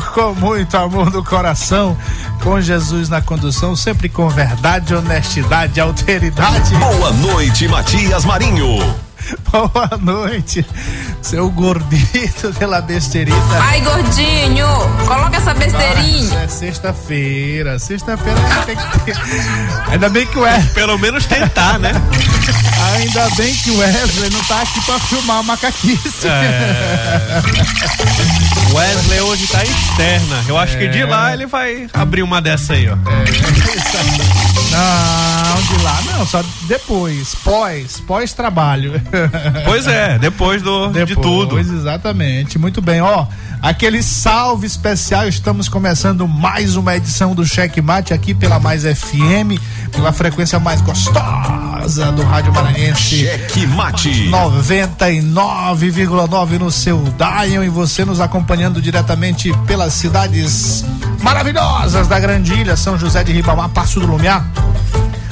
Com muito amor no coração, com Jesus na condução, sempre com verdade, honestidade e alteridade. Boa noite, Matias Marinho. Boa noite, seu gordito pela besteirita. Ai, gordinho, coloca essa besteirinha. Nossa, é sexta-feira, sexta-feira tem que ter. Ainda bem que o Wesley, Pelo menos tentar, né? Ainda bem que o Wesley não tá aqui pra filmar macaquice. É. Wesley hoje tá externa. Eu acho que de lá ele vai abrir uma dessa aí, ó. Não, de lá não, só depois, pós, pós-trabalho. Pois é, depois do, de Depois, tudo. Exatamente. Muito bem, ó. Aquele salve especial, estamos começando mais uma edição do Cheque Mate aqui pela Mais FM, pela frequência mais gostosa do Rádio Maranhense. Cheque Mate. 99,9 no seu Dion e você nos acompanhando diretamente pelas cidades maravilhosas da Grande Ilha, São José de Ribamar, Passo do Lumiar,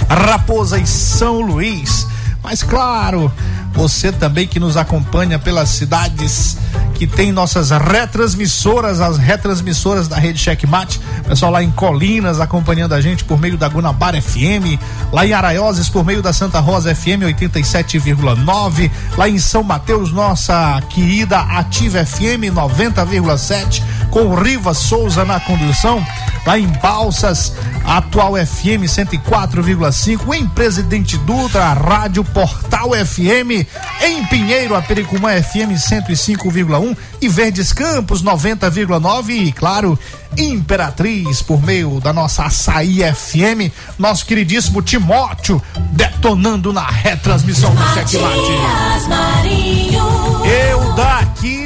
Raposa e São Luís. Mas claro, você também que nos acompanha pelas cidades que tem nossas retransmissoras, as retransmissoras da rede Checkmate, pessoal lá em Colinas acompanhando a gente por meio da Guanabara FM, lá em Araioses por meio da Santa Rosa FM 87,9, lá em São Mateus nossa querida Ativa FM 90,7 com Rivas Souza na condução, lá em Balsas, Atual FM 104,5, em Presidente Dutra, Rádio Portal FM, em Pinheiro, a Pericumã FM 105,1 e Verdes Campos 90,9 e, claro, Imperatriz por meio da nossa Açaí FM, nosso queridíssimo Timóteo detonando na retransmissão do Checkmate. Eu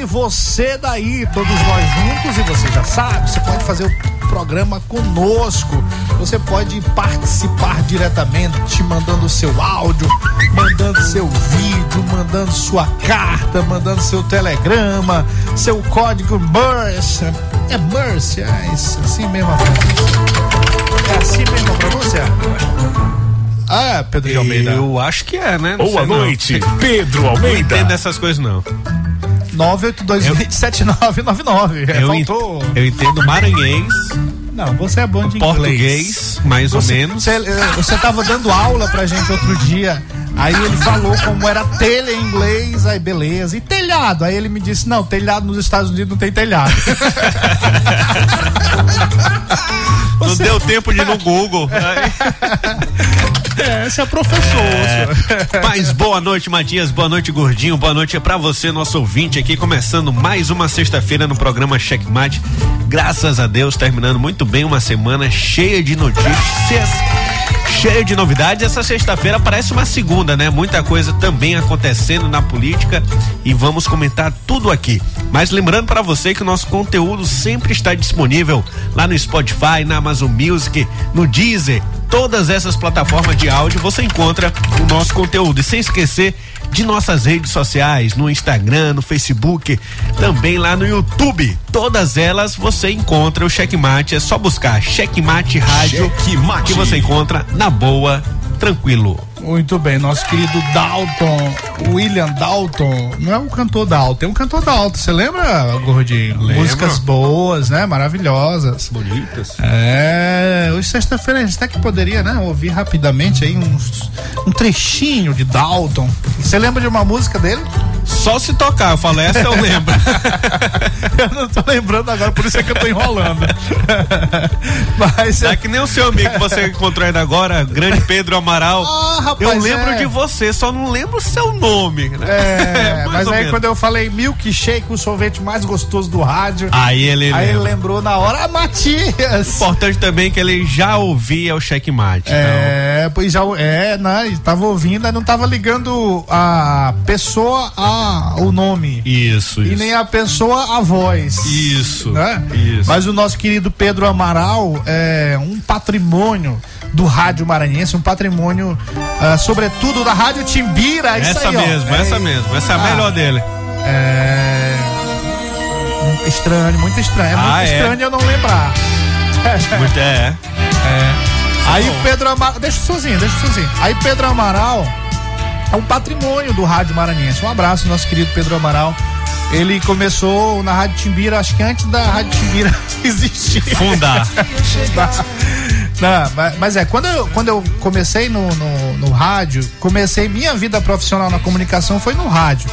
você daí, todos nós juntos e você já sabe, você pode fazer o programa conosco. Você pode participar diretamente, mandando seu áudio, mandando seu vídeo, mandando sua carta, mandando seu telegrama, seu código MERS. É MERS, é isso, assim mesmo. a pronúncia. É assim mesmo a pronúncia? Ah, Pedro de Almeida. Eu acho que é, né? Não Boa sei não. noite, Pedro Não entendo Almeida. dessas coisas, não. 9827999. É, Eu, ent- faltou. eu entendo maranhês, Não, você é bom de inglês. português, mais ou Você, menos. Você, você tava dando aula pra gente outro dia. Aí ele falou como era telha em inglês, aí beleza. E telhado? Aí ele me disse: não, telhado nos Estados Unidos não tem telhado. Não deu tempo de ir no Google. é, esse é professor. senhor. Mas boa noite, Matias. Boa noite, Gordinho. Boa noite pra você, nosso ouvinte aqui, começando mais uma sexta-feira no programa Checkmate. Graças a Deus, terminando muito bem uma semana cheia de notícias cheio de novidades. Essa sexta-feira parece uma segunda, né? Muita coisa também acontecendo na política e vamos comentar tudo aqui. Mas lembrando para você que o nosso conteúdo sempre está disponível lá no Spotify, na Amazon Music, no Deezer, todas essas plataformas de áudio você encontra o nosso conteúdo. E sem esquecer de nossas redes sociais, no Instagram, no Facebook, também lá no YouTube. Todas elas você encontra o Checkmate, é só buscar Checkmate Rádio Checkmate. que você encontra na boa, tranquilo. Muito bem, nosso querido Dalton, William Dalton, não é um cantor Dalton, é um cantor Dalton, você lembra, Gordinho? Lembro. Músicas boas, né? Maravilhosas. Bonitas. É, hoje sexta-feira a gente até que poderia, né, ouvir rapidamente aí uns, um trechinho de Dalton. Você lembra de uma música dele? Só se tocar, eu falo, essa eu lembro. eu não tô lembrando agora, por isso é que eu tô enrolando. Mas É que nem o seu amigo que você encontrou ainda agora, grande Pedro Amaral. Ah, rapaz, eu lembro é. de você, só não lembro o seu nome. Né? É, mas aí menos. quando eu falei milkshake, o sorvete mais gostoso do rádio, Aí ele aí ele lembra. lembrou na hora, ah, Matias! Importante também que ele já ouvia o checkmate. então. É, pois já, é, né, ele tava ouvindo, aí não tava ligando a pessoa ao nome. Isso, E isso. nem a pessoa à voz. Isso. né? Isso. Mas o nosso querido Pedro Amaral é um patrimônio do rádio maranhense, um patrimônio, ah, sobretudo da rádio Timbira. isso essa aí, ó. mesmo, É, essa mesmo. Essa é a Ah. melhor dele. É. Estranho, muito estranho. É muito Ah, é? estranho eu não lembrar. Muito, é. Aí bom. o Pedro Amaral. Deixa sozinho, deixa sozinho. Aí Pedro Amaral é um patrimônio do rádio maranhense. Um abraço, nosso querido Pedro Amaral. Ele começou na Rádio Timbira, acho que antes da Rádio Timbira existir. Fundar. Não, mas, mas é, quando eu, quando eu comecei no, no, no rádio, comecei minha vida profissional na comunicação foi no rádio.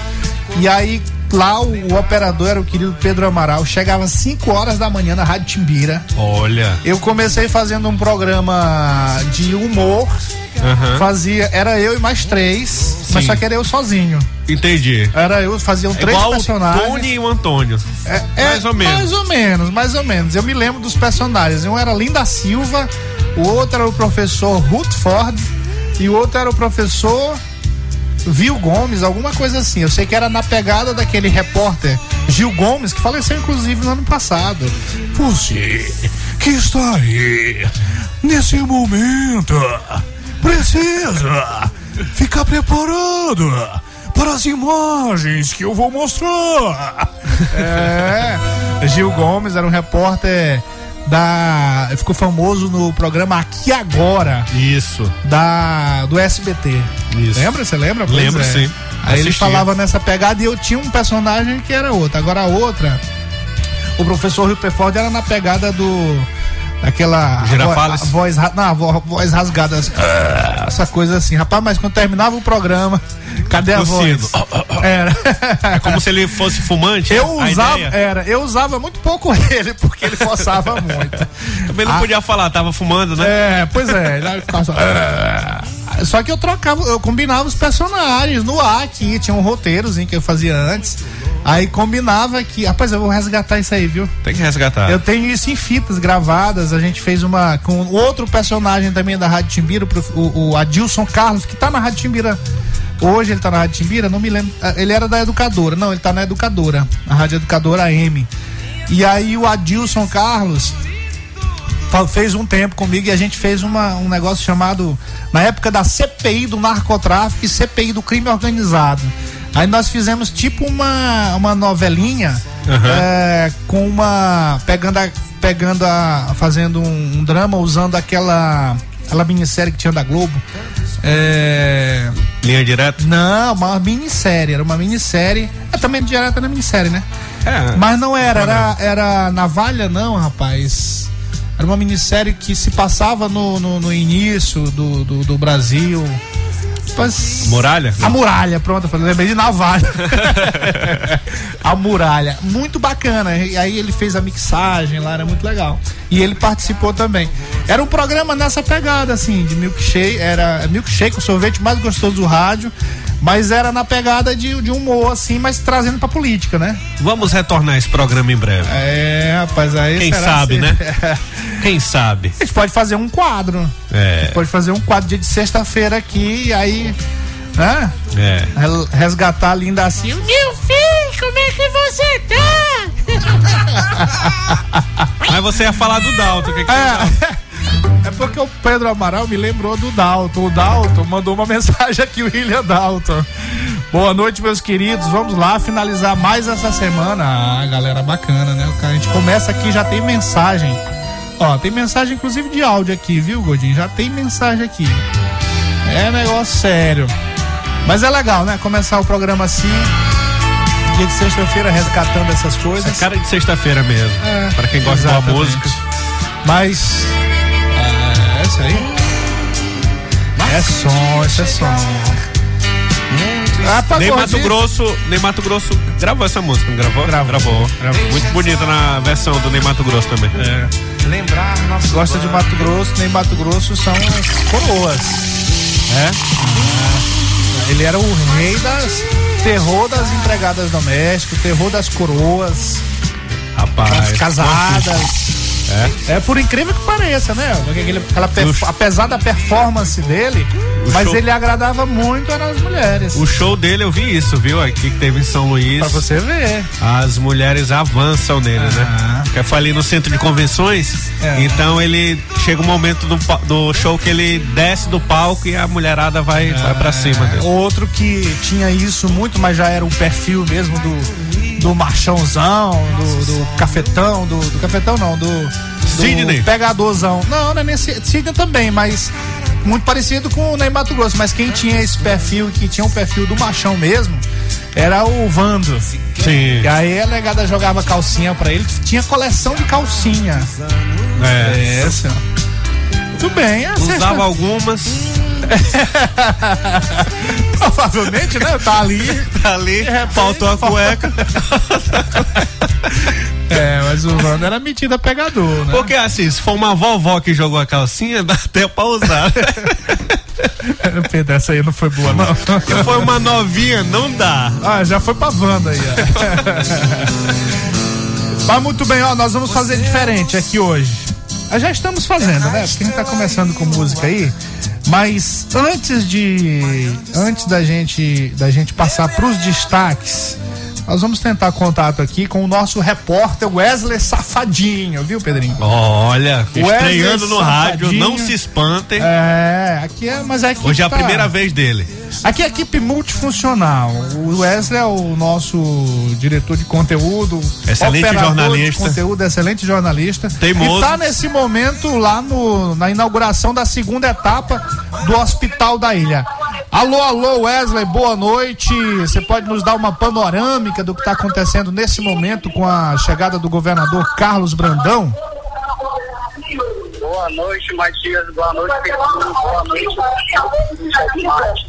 E aí, lá o, o operador era o querido Pedro Amaral, chegava às 5 horas da manhã na Rádio Timbira. Olha. Eu comecei fazendo um programa de humor. Aham. Fazia, era eu e mais três, mas Sim. só que era eu sozinho. Entendi. Era eu, faziam É três igual o personagens. Tony e o Antônio. É, é, mais ou menos. Mais ou menos, mais ou menos. Eu me lembro dos personagens. Um era Linda Silva, o outro era o professor Ruth Ford e o outro era o professor Vil Gomes, alguma coisa assim. Eu sei que era na pegada daquele repórter Gil Gomes, que faleceu inclusive no ano passado. Você que está aí nesse momento precisa ficar preparado para as imagens que eu vou mostrar. É, Gil Gomes era um repórter da. Ficou famoso no programa Aqui Agora, Isso. da, do SBT. Isso. Lembra? Você lembra? Pois Lembro, é. sim. Aí ele Assistia. falava nessa pegada e eu tinha um personagem que era outro. Agora a outra, o professor Rutherford era na pegada do. Daquela. Girafales? a voz, ra- não, voz rasgada. assim, "Ah", essa coisa assim. Rapaz, mas quando terminava o programa, cadê a Tossindo. voz? Era. É como se ele fosse fumante. Eu usava, era, eu usava muito pouco ele, porque ele forçava muito. Também não Ah. podia falar, tava fumando, né? É, pois é. ele ficava só, "Ah". Só que eu trocava, eu combinava os personagens no ar aqui, tinha um roteirozinho que eu fazia antes. Aí combinava que, rapaz, eu vou resgatar isso aí, viu? Tem que resgatar. Eu tenho isso em fitas gravadas. A gente fez uma com outro personagem também da Rádio Timbira, o o, Adilson Carlos, que tá na Rádio Timbira. Hoje ele tá na Rádio Timbira, não me lembro. Ah, Ele era da Educadora. Não, ele tá na Educadora, a Rádio Educadora AM. E aí o Adilson Carlos fez um tempo comigo e a gente fez uma, um negócio chamado, na época da CPI do narcotráfico e CPI do crime organizado. Aí nós fizemos tipo uma, uma novelinha é, com uma. pegando a. pegando a. fazendo um, um drama usando aquela. aquela minissérie que tinha da Globo. É, Linha direta? não, uma minissérie, era uma minissérie. É também direta na minissérie, né? É. Mas não era, era, era navalha, não, rapaz. Era uma minissérie que se passava no, no, no início do, do, do Brasil. Mas- Muralha? A muralha, pronto, eu falei, lembrei de navalha. a muralha, muito bacana. E aí ele fez a mixagem lá, era muito legal. E ele participou também. Era um programa nessa pegada, assim, de milkshake, era milkshake, o sorvete mais gostoso do rádio. Mas era na pegada de, de humor, assim, mas trazendo pra política, né? Vamos retornar esse programa em breve. É, rapaz, aí. Quem sabe, assim? né? Quem sabe? A gente pode fazer um quadro. É. A gente pode fazer um quadro dia de sexta-feira aqui e aí. Né? É. Resgatar a linda assim. Meu filho, como é que você tá? Mas você ia falar do Dalton, o que, que é. É porque o Pedro Amaral me lembrou do Dalton. O Dalton mandou uma mensagem aqui, o William Dalton. Boa noite, meus queridos. Vamos lá finalizar mais essa semana. Ah, galera, bacana, né? A gente começa aqui, já tem mensagem. Ó, tem mensagem inclusive de áudio aqui, viu, Godinho? Já tem mensagem aqui. É negócio sério. Mas é legal, né? Começar o programa assim. Dia de sexta-feira resgatando essas coisas. É cara de sexta-feira mesmo. É, para quem gosta exatamente. da música. Mas isso aí? É som, isso é som. Ah, Nem Mato Grosso, Nem Mato Grosso gravou essa música, não gravou? Gravou. Gravou. gravou. Muito bonita na versão do Nem Mato Grosso também. É. Lembrar nossa Gosta de Mato Grosso, Nem Mato Grosso são as coroas. É? Ah, ele era o rei das terror das empregadas domésticas, terror das coroas. Rapaz. casadas. É. é por incrível que pareça, né? Aquele, aquela apesar da performance dele, o mas show... ele agradava muito as mulheres. O show dele eu vi isso, viu? Aqui que teve em São Luís. Pra você ver. As mulheres avançam nele, né? ah. né? Eu falei no centro de convenções, é. então ele chega um momento do, do show que ele desce do palco e a mulherada vai, é. vai pra cima dele. Outro que tinha isso muito, mas já era o perfil mesmo do do marchãozão, do, do cafetão, do, do, cafetão não, do, do Sidney. pegadorzão. Não, não é nesse Sidney também, mas muito parecido com o Ney Mato Grosso, mas quem tinha esse perfil, que tinha um perfil do machão mesmo, era o Vando. Sim. E aí a negada jogava calcinha para ele, tinha coleção de calcinha. É. Essa. Muito bem. Usava sexta... algumas. Provavelmente, né? Tá ali. Tá ali. Repente, faltou a cueca. é, mas o Wanda era metida pegador, né? Porque assim, se for uma vovó que jogou a calcinha, dá até pra usar. Pedro, essa aí não foi boa, não. Se foi uma novinha, não dá. Ah, já foi pra Wanda aí, ó. Mas muito bem, ó, nós vamos fazer diferente aqui hoje. Já estamos fazendo, né? Porque a gente tá começando com música aí. Mas antes de antes da gente da gente passar para os destaques, nós vamos tentar contato aqui com o nosso repórter Wesley Safadinho, viu, Pedrinho? Olha, estreando no rádio, não se espantem. É, aqui é, mas é que Hoje é a tá... primeira vez dele. Aqui é equipe multifuncional. O Wesley é o nosso diretor de conteúdo, excelente jornalista, de conteúdo, excelente jornalista. Teimoso. E tá nesse momento lá no, na inauguração da segunda etapa do Hospital da Ilha. Alô, alô, Wesley, boa noite. Você pode nos dar uma panorâmica do que está acontecendo nesse momento com a chegada do governador Carlos Brandão? Boa noite, Matias. Boa noite, Pedro. Boa noite.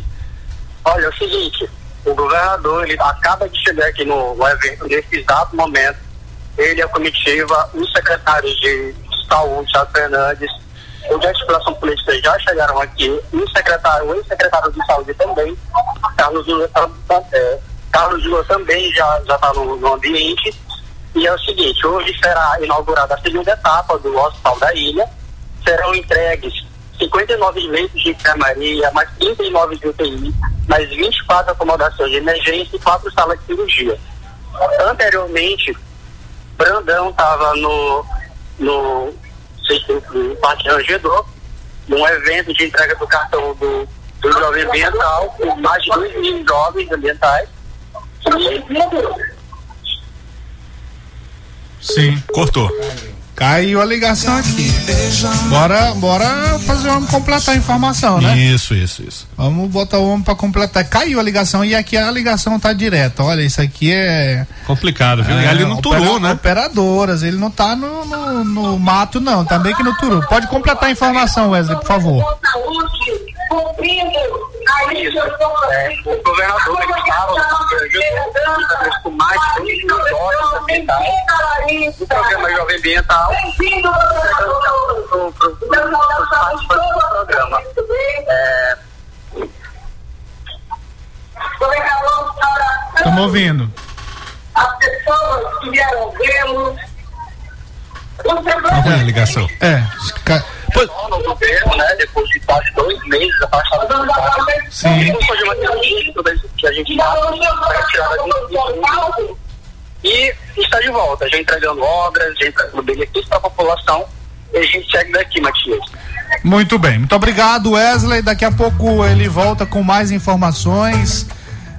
Olha, é o seguinte, o governador ele acaba de chegar aqui no, no evento nesse exato momento. Ele, a comitiva, os secretários de saúde, Thiago Fernandes, o de articulação política já chegaram aqui, o secretário, o ex-secretário de saúde também, Carlos Lula, é, Carlos Lula também já está no, no ambiente. E é o seguinte, hoje será inaugurada a segunda etapa do Hospital da Ilha, serão entregues 59 leitos de enfermaria, mais 39 de UTI, mais 24 acomodações de emergência e quatro salas de cirurgia. Anteriormente, Brandão estava no, no Parque Rangedor, num evento de entrega do cartão do, do jovem ambiental, com mais de 2 mil jovens ambientais. Sim, cortou. Caiu a ligação aqui. Bora, bora fazer um completar a informação, né? Isso, isso, isso. Vamos botar o homem para completar. Caiu a ligação e aqui a ligação tá direta. Olha, isso aqui é complicado, viu? É, e ali no Turu, né? Operadoras, ele não tá no, no, no mato não, tá bem que no Turu. Pode completar a informação, Wesley, por favor. Cumprindo isso. É, o governador ele estava com mais de 2 mil dólares ambientais do programa Jovem Ambiental para os participantes do programa. É, Estamos ouvindo. As pessoas que vieram vê-lo. Olha a ligação. É. Pois- no governo, né? Depois de quase dois meses afastado do Estado. Sim. Isso foi uma atitude que a gente para tirar a E está de volta, já entregando obras, já entregando benefícios para a população. E a gente segue daqui, Matias. Muito bem. Muito obrigado, Wesley. Daqui a pouco ele volta com mais informações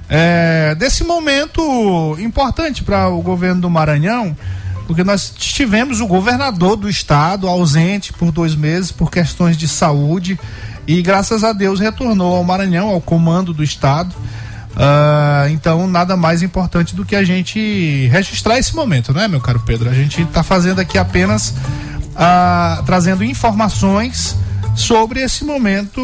é, desse momento importante para o governo do Maranhão, porque nós tivemos o governador do estado ausente por dois meses por questões de saúde e graças a Deus retornou ao Maranhão, ao comando do estado. Ah, então, nada mais importante do que a gente registrar esse momento, né, meu caro Pedro? A gente está fazendo aqui apenas ah, trazendo informações sobre esse momento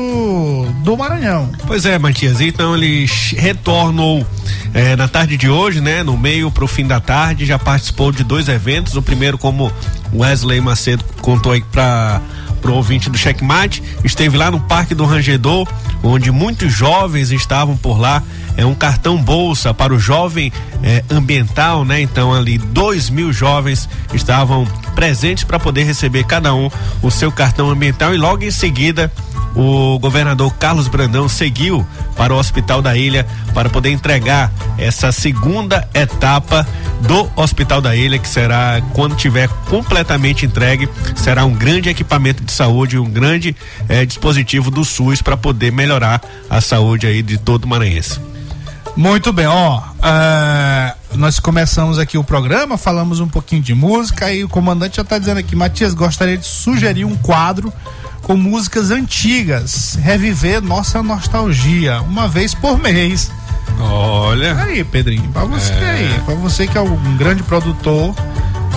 do Maranhão. Pois é, Matias, então ele retornou eh, na tarde de hoje, né? No meio pro fim da tarde, já participou de dois eventos. O primeiro, como Wesley Macedo contou aí para pro ouvinte do Checkmate, esteve lá no Parque do Rangedor, onde muitos jovens estavam por lá. É um cartão bolsa para o jovem eh, ambiental, né? Então ali dois mil jovens estavam presentes para poder receber cada um o seu cartão ambiental e logo em seguida o governador Carlos Brandão seguiu para o Hospital da Ilha para poder entregar essa segunda etapa do Hospital da Ilha, que será, quando tiver completamente entregue, será um grande equipamento de saúde, um grande eh, dispositivo do SUS para poder melhorar a saúde aí de todo o maranhense. Muito bem, ó. é, nós começamos aqui o programa, falamos um pouquinho de música e o comandante já está dizendo aqui, Matias, gostaria de sugerir um quadro com músicas antigas, reviver nossa nostalgia, uma vez por mês. Olha, Aí, Pedrinho, pra você É. aí, pra você que é um grande produtor.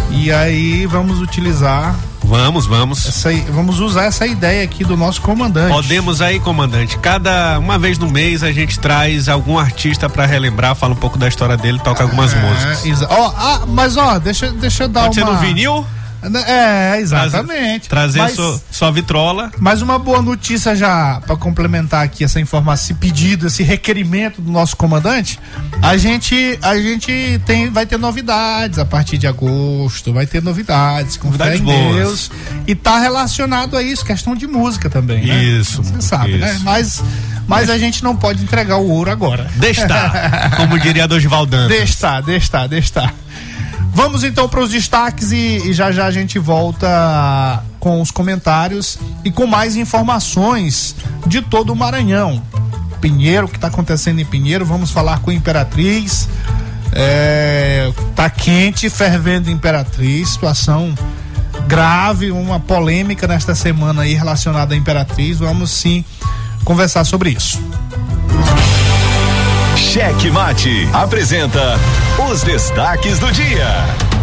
E aí vamos utilizar vamos, vamos. essa, vamos usar essa ideia aqui do nosso comandante. Podemos aí, comandante. Cada uma vez no mês a gente traz algum artista para relembrar, fala um pouco da história dele, toca algumas músicas. É, exa- ó, ah, mas ó, deixa, deixa eu dar Pode ser uma. no vinil? É, exatamente. Trazer Mas- sua, sua vitrola. Mas uma boa notícia já para complementar aqui essa informação, esse pedido, esse requerimento do nosso comandante, a gente a gente tem vai ter novidades a partir de agosto, vai ter novidades com fé Novidades em boas. Deus e tá relacionado a isso, questão de música também, né? Isso, Você sabe, né? isso. Mas mas a gente não pode entregar o ouro agora. Deixa estar, como diria Dorival Dantas. Deixa estar, deixa estar, deixa estar. Vamos então para os destaques e, e já já a gente volta com os comentários e com mais informações de todo o Maranhão. Pinheiro, o que está acontecendo em Pinheiro, vamos falar com a Imperatriz. É, tá quente, fervendo Imperatriz, situação grave, uma polêmica nesta semana aí relacionada à Imperatriz. Vamos sim conversar sobre isso. Cheque Mate apresenta os destaques do dia.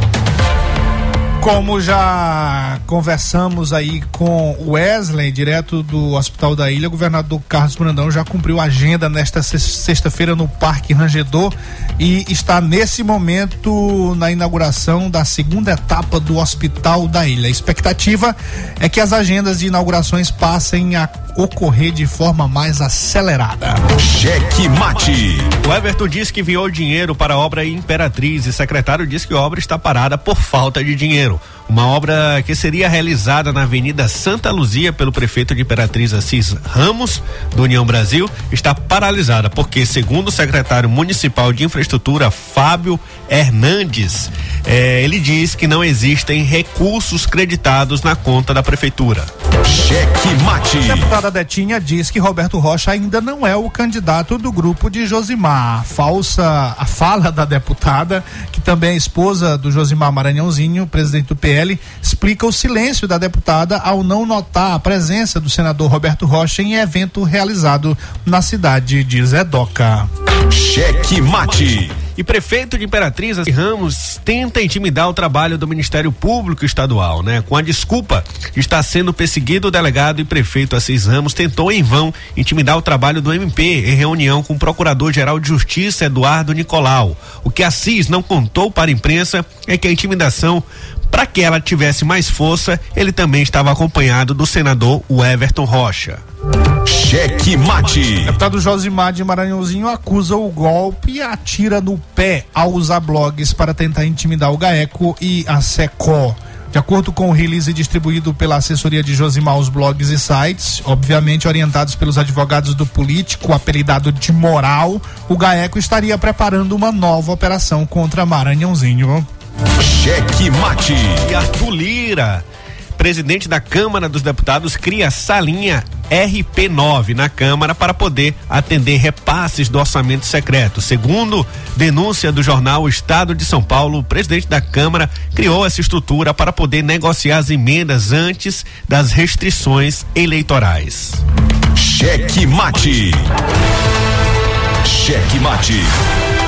Como já conversamos aí com o Wesley, direto do Hospital da Ilha, o governador Carlos Brandão já cumpriu a agenda nesta se- sexta-feira no Parque Rangedor e está nesse momento na inauguração da segunda etapa do Hospital da Ilha. A expectativa é que as agendas de inaugurações passem a ocorrer de forma mais acelerada. Cheque Mate. O Everton disse que enviou dinheiro para a obra Imperatriz e o secretário disse que a obra está parada por falta de dinheiro. Uma obra que seria realizada na Avenida Santa Luzia pelo prefeito de Imperatriz Assis Ramos, do União Brasil, está paralisada porque, segundo o secretário municipal de infraestrutura, Fábio Hernandes, eh, ele diz que não existem recursos creditados na conta da prefeitura. Cheque Mate. A deputada Detinha diz que Roberto Rocha ainda não é o candidato do grupo de Josimar. A falsa, a fala da deputada, que também é esposa do Josimar Maranhãozinho, presidente do PL, explica o silêncio da deputada ao não notar a presença do senador Roberto Rocha em evento realizado na cidade de Zedoca. Cheque Mate. E prefeito de Imperatriz Ramos tenta intimidar o trabalho do Ministério Público Estadual, né? Com a desculpa de estar sendo perseguido o delegado e prefeito Assis Ramos tentou em vão intimidar o trabalho do MP em reunião com o Procurador-Geral de Justiça Eduardo Nicolau. O que Assis não contou para a imprensa é que a intimidação Para que ela tivesse mais força, ele também estava acompanhado do senador Everton Rocha. Cheque mate. Deputado Josimar de Maranhãozinho acusa o golpe e atira no pé ao usar blogs para tentar intimidar o GAECO e a SECO. De acordo com o release distribuído pela assessoria de Josimar aos blogs e sites, obviamente orientados pelos advogados do político, apelidado de Moral, o GAECO estaria preparando uma nova operação contra Maranhãozinho. Cheque mate. E Arthur Lira, presidente da Câmara dos Deputados, cria salinha RP9 na Câmara para poder atender repasses do orçamento secreto. Segundo denúncia do jornal Estado de São Paulo, o presidente da Câmara criou essa estrutura para poder negociar as emendas antes das restrições eleitorais. Cheque mate. Cheque mate.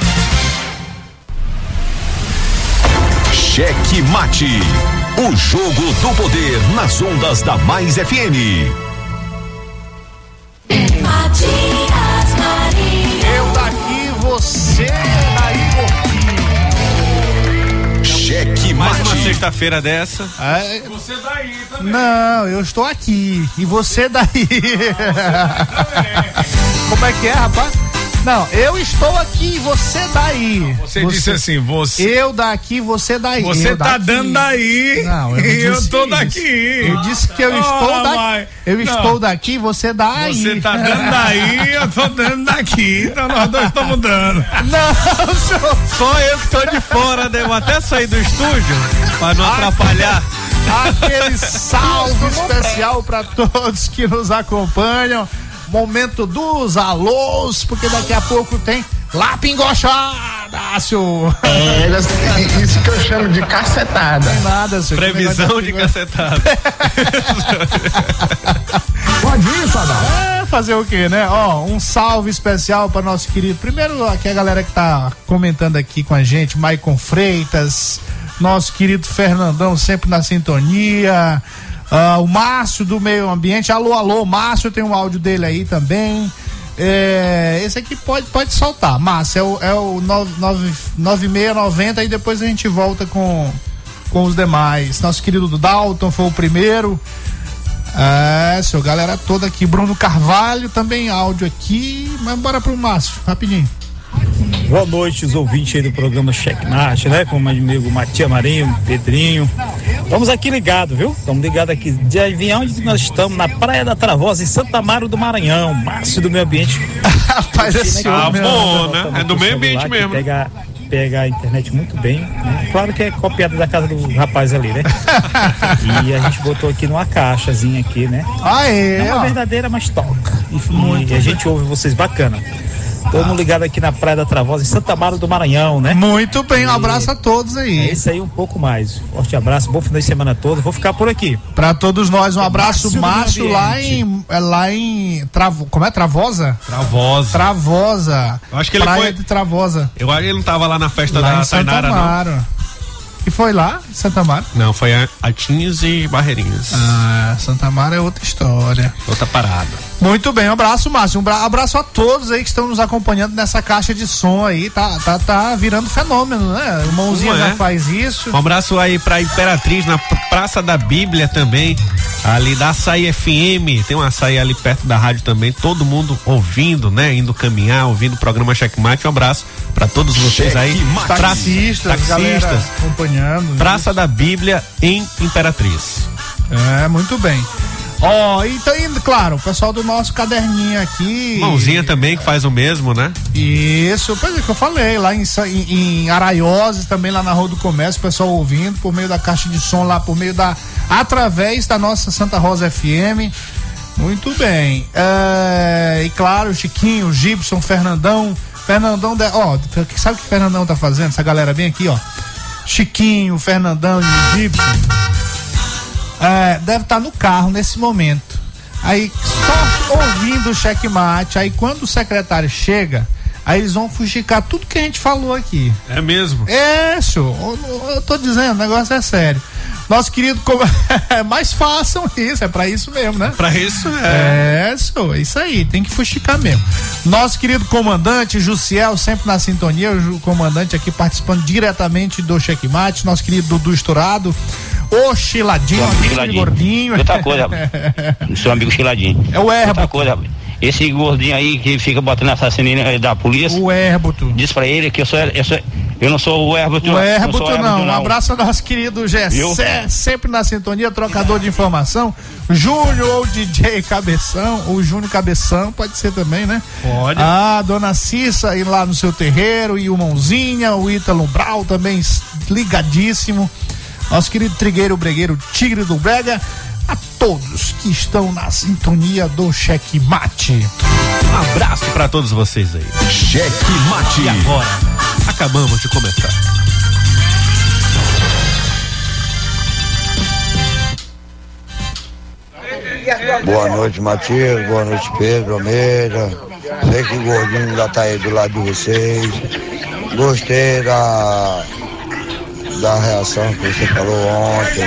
Cheque Mate. O jogo do poder nas ondas da Mais FM. Matias Marinho. Eu daqui, você daí, Cheque Mais uma Mate. sexta-feira dessa. É, você daí também. Não, eu estou aqui. E você daí? Como é que é, rapaz? Não, eu estou aqui e você daí. Você, disse assim, você. Eu daqui, você daí. Você Eu tá daqui. dando daí. Não, eu, não E eu disse tô isso. daqui. Eu disse que eu estou Ora, daqui. mãe. Eu Não. estou daqui, você daí. Você tá dando daí, eu tô dando daqui. Então nós dois estamos dando. Não, senhor. Só eu que tô de fora, né? Vou até sair do estúdio para não atrapalhar. Aquele salve especial para todos que nos acompanham. Momento dos alôs, porque daqui a pouco tem lá pingochada, senhor. É, isso que eu chamo de cacetada. Não tem nada, senhor. Previsão de cacetada. Pode isso, Adão? É, fazer o quê, né? Ó, um salve especial para nosso querido. Primeiro, aqui a galera que tá comentando aqui com a gente, Maicon Freitas, nosso querido Fernandão, sempre na sintonia. Ah, o Márcio do Meio Ambiente. Alô, alô, Márcio, tem um áudio dele aí também. É, esse aqui pode, pode soltar. Márcio, é o, é o 9690 e depois a gente volta com, com os demais. Nosso querido Dalton foi o primeiro. É, seu galera toda aqui. Bruno Carvalho também áudio aqui. Mas bora pro Márcio, rapidinho. Boa noite, os ouvintes aí do programa Checkmate, né? Com o meu amigo Matias Marinho, Pedrinho. Estamos aqui ligados, viu? Estamos ligados aqui. De adivinhar onde nós estamos? Na Praia da Travosa, em Santa Amaro do Maranhão. Márcio do Meio Ambiente. Rapaz, esse Ah, homem. bom, né? É do meio ambiente mesmo. Pega, pega a internet muito bem. Né? Claro que é copiado da casa do rapaz ali, né? e a gente botou aqui numa caixazinha aqui, né? Aê, É uma ó. verdadeira, mas toca. E, e a gente ouve vocês bacana. Estamos ligados aqui na Praia da Travosa, em Santa Amaro do Maranhão, né? Muito bem, um abraço a todos É aí. isso aí, um pouco mais. Forte abraço, bom final de semana todo. Vou ficar por aqui. Pra todos nós, um abraço, Márcio lá em. é Lá em. Travo, como é? Travosa? Travosa. Travosa. Eu acho que ele Praia foi- de Travosa. Eu acho que ele não tava lá na festa Lá da em Santa Tainara, não. Amaro. E foi lá, em Santa Amaro? Não, foi a Atinhos e Barreirinhas. Ah, Santa Amaro é outra história. Outra parada. Muito bem, um abraço, Márcio. Um bra- abraço a todos aí que estão nos acompanhando nessa caixa de som aí. Tá, tá, tá virando fenômeno, né? O Mãozinha já é? faz isso. Um abraço aí pra Imperatriz na Praça da Bíblia também, ali da Açaí FM, tem um açaí ali perto da rádio também, todo mundo ouvindo, né? Indo caminhar, ouvindo o programa Checkmate. Um abraço pra todos vocês aí. Taxistas, galera taxistas. acompanhando. Praça da Bíblia em Imperatriz. É, muito bem. Ó, e tá indo, claro, o pessoal do nosso caderninho aqui. Mãozinha também que faz o mesmo, né? Isso, pois é que eu falei, lá em, em, em Araioses, também lá na Rua do Comércio, o pessoal ouvindo por meio da caixa de som lá, por meio da. através da nossa Santa Rosa FM. Muito bem. É, e claro, Chiquinho, Gibson, Fernandão. Fernandão, de, ó, sabe o que o Fernandão tá fazendo? Essa galera bem aqui, ó. Chiquinho, Fernandão e Gibson. É, deve estar no carro nesse momento. Aí, só ouvindo o checkmate. Aí, quando o secretário chega, aí eles vão fuxicar tudo que a gente falou aqui. É mesmo. É, senhor. Eu, eu tô dizendo, o negócio é sério. Nosso querido. com- Mas façam isso, é pra isso mesmo, né? Pra isso é. É, senhor, é isso aí, tem que fuxicar mesmo. Nosso querido comandante Jussiel, sempre na sintonia, o comandante aqui participando diretamente do checkmate, nosso querido Dudu Estourado, o Chiladinho, Amigo aquele Chiladinho. gordinho. Outra coisa, seu amigo Chiladinho. É o Herbo. Outra coisa, esse gordinho aí que fica botando assassinato aí da polícia. O Herboto. Diz pra ele que eu sou, eu sou eu não sou o Herboto. O não Herboto sou o não. Herboto, Um abraço ao nosso querido Gessé, sempre na sintonia, trocador de informação. Júnior ou DJ Cabeção, ou Júnior Cabeção, pode ser também, né? Pode. A dona Cissa aí lá no seu terreiro, e o Mãozinha, o Ítalo Brau também ligadíssimo. Nosso querido Trigueiro Bregueiro Tigre do Brega. A todos que estão na sintonia do Checkmate. Um abraço pra todos vocês aí. Cheque Mate. E agora, acabamos de começar. Boa noite, Matias. Boa noite, Pedro Almeida. Sei que o gordinho ainda tá aí do lado de vocês. Gostei da, da reação que você falou ontem.